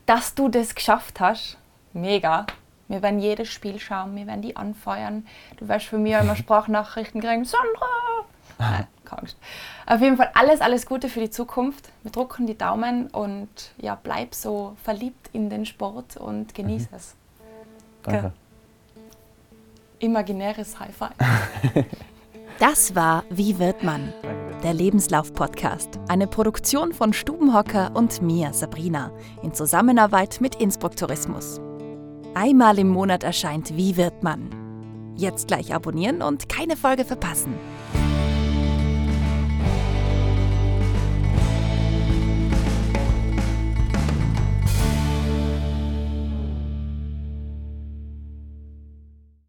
dass du das geschafft hast. Mega. Wir werden jedes Spiel schauen, wir werden die anfeuern. Du wirst von mir immer Sprachnachrichten kriegen, Sandra! Nein, keine Angst. Auf jeden Fall alles, alles Gute für die Zukunft. Wir drücken die Daumen und ja, bleib so verliebt in den Sport und genieß es. Danke. Imaginäres High Five. Das war Wie wird man? Der Lebenslauf-Podcast. Eine Produktion von Stubenhocker und mir, Sabrina, in Zusammenarbeit mit Innsbruck Tourismus. Einmal im Monat erscheint Wie wird man? Jetzt gleich abonnieren und keine Folge verpassen.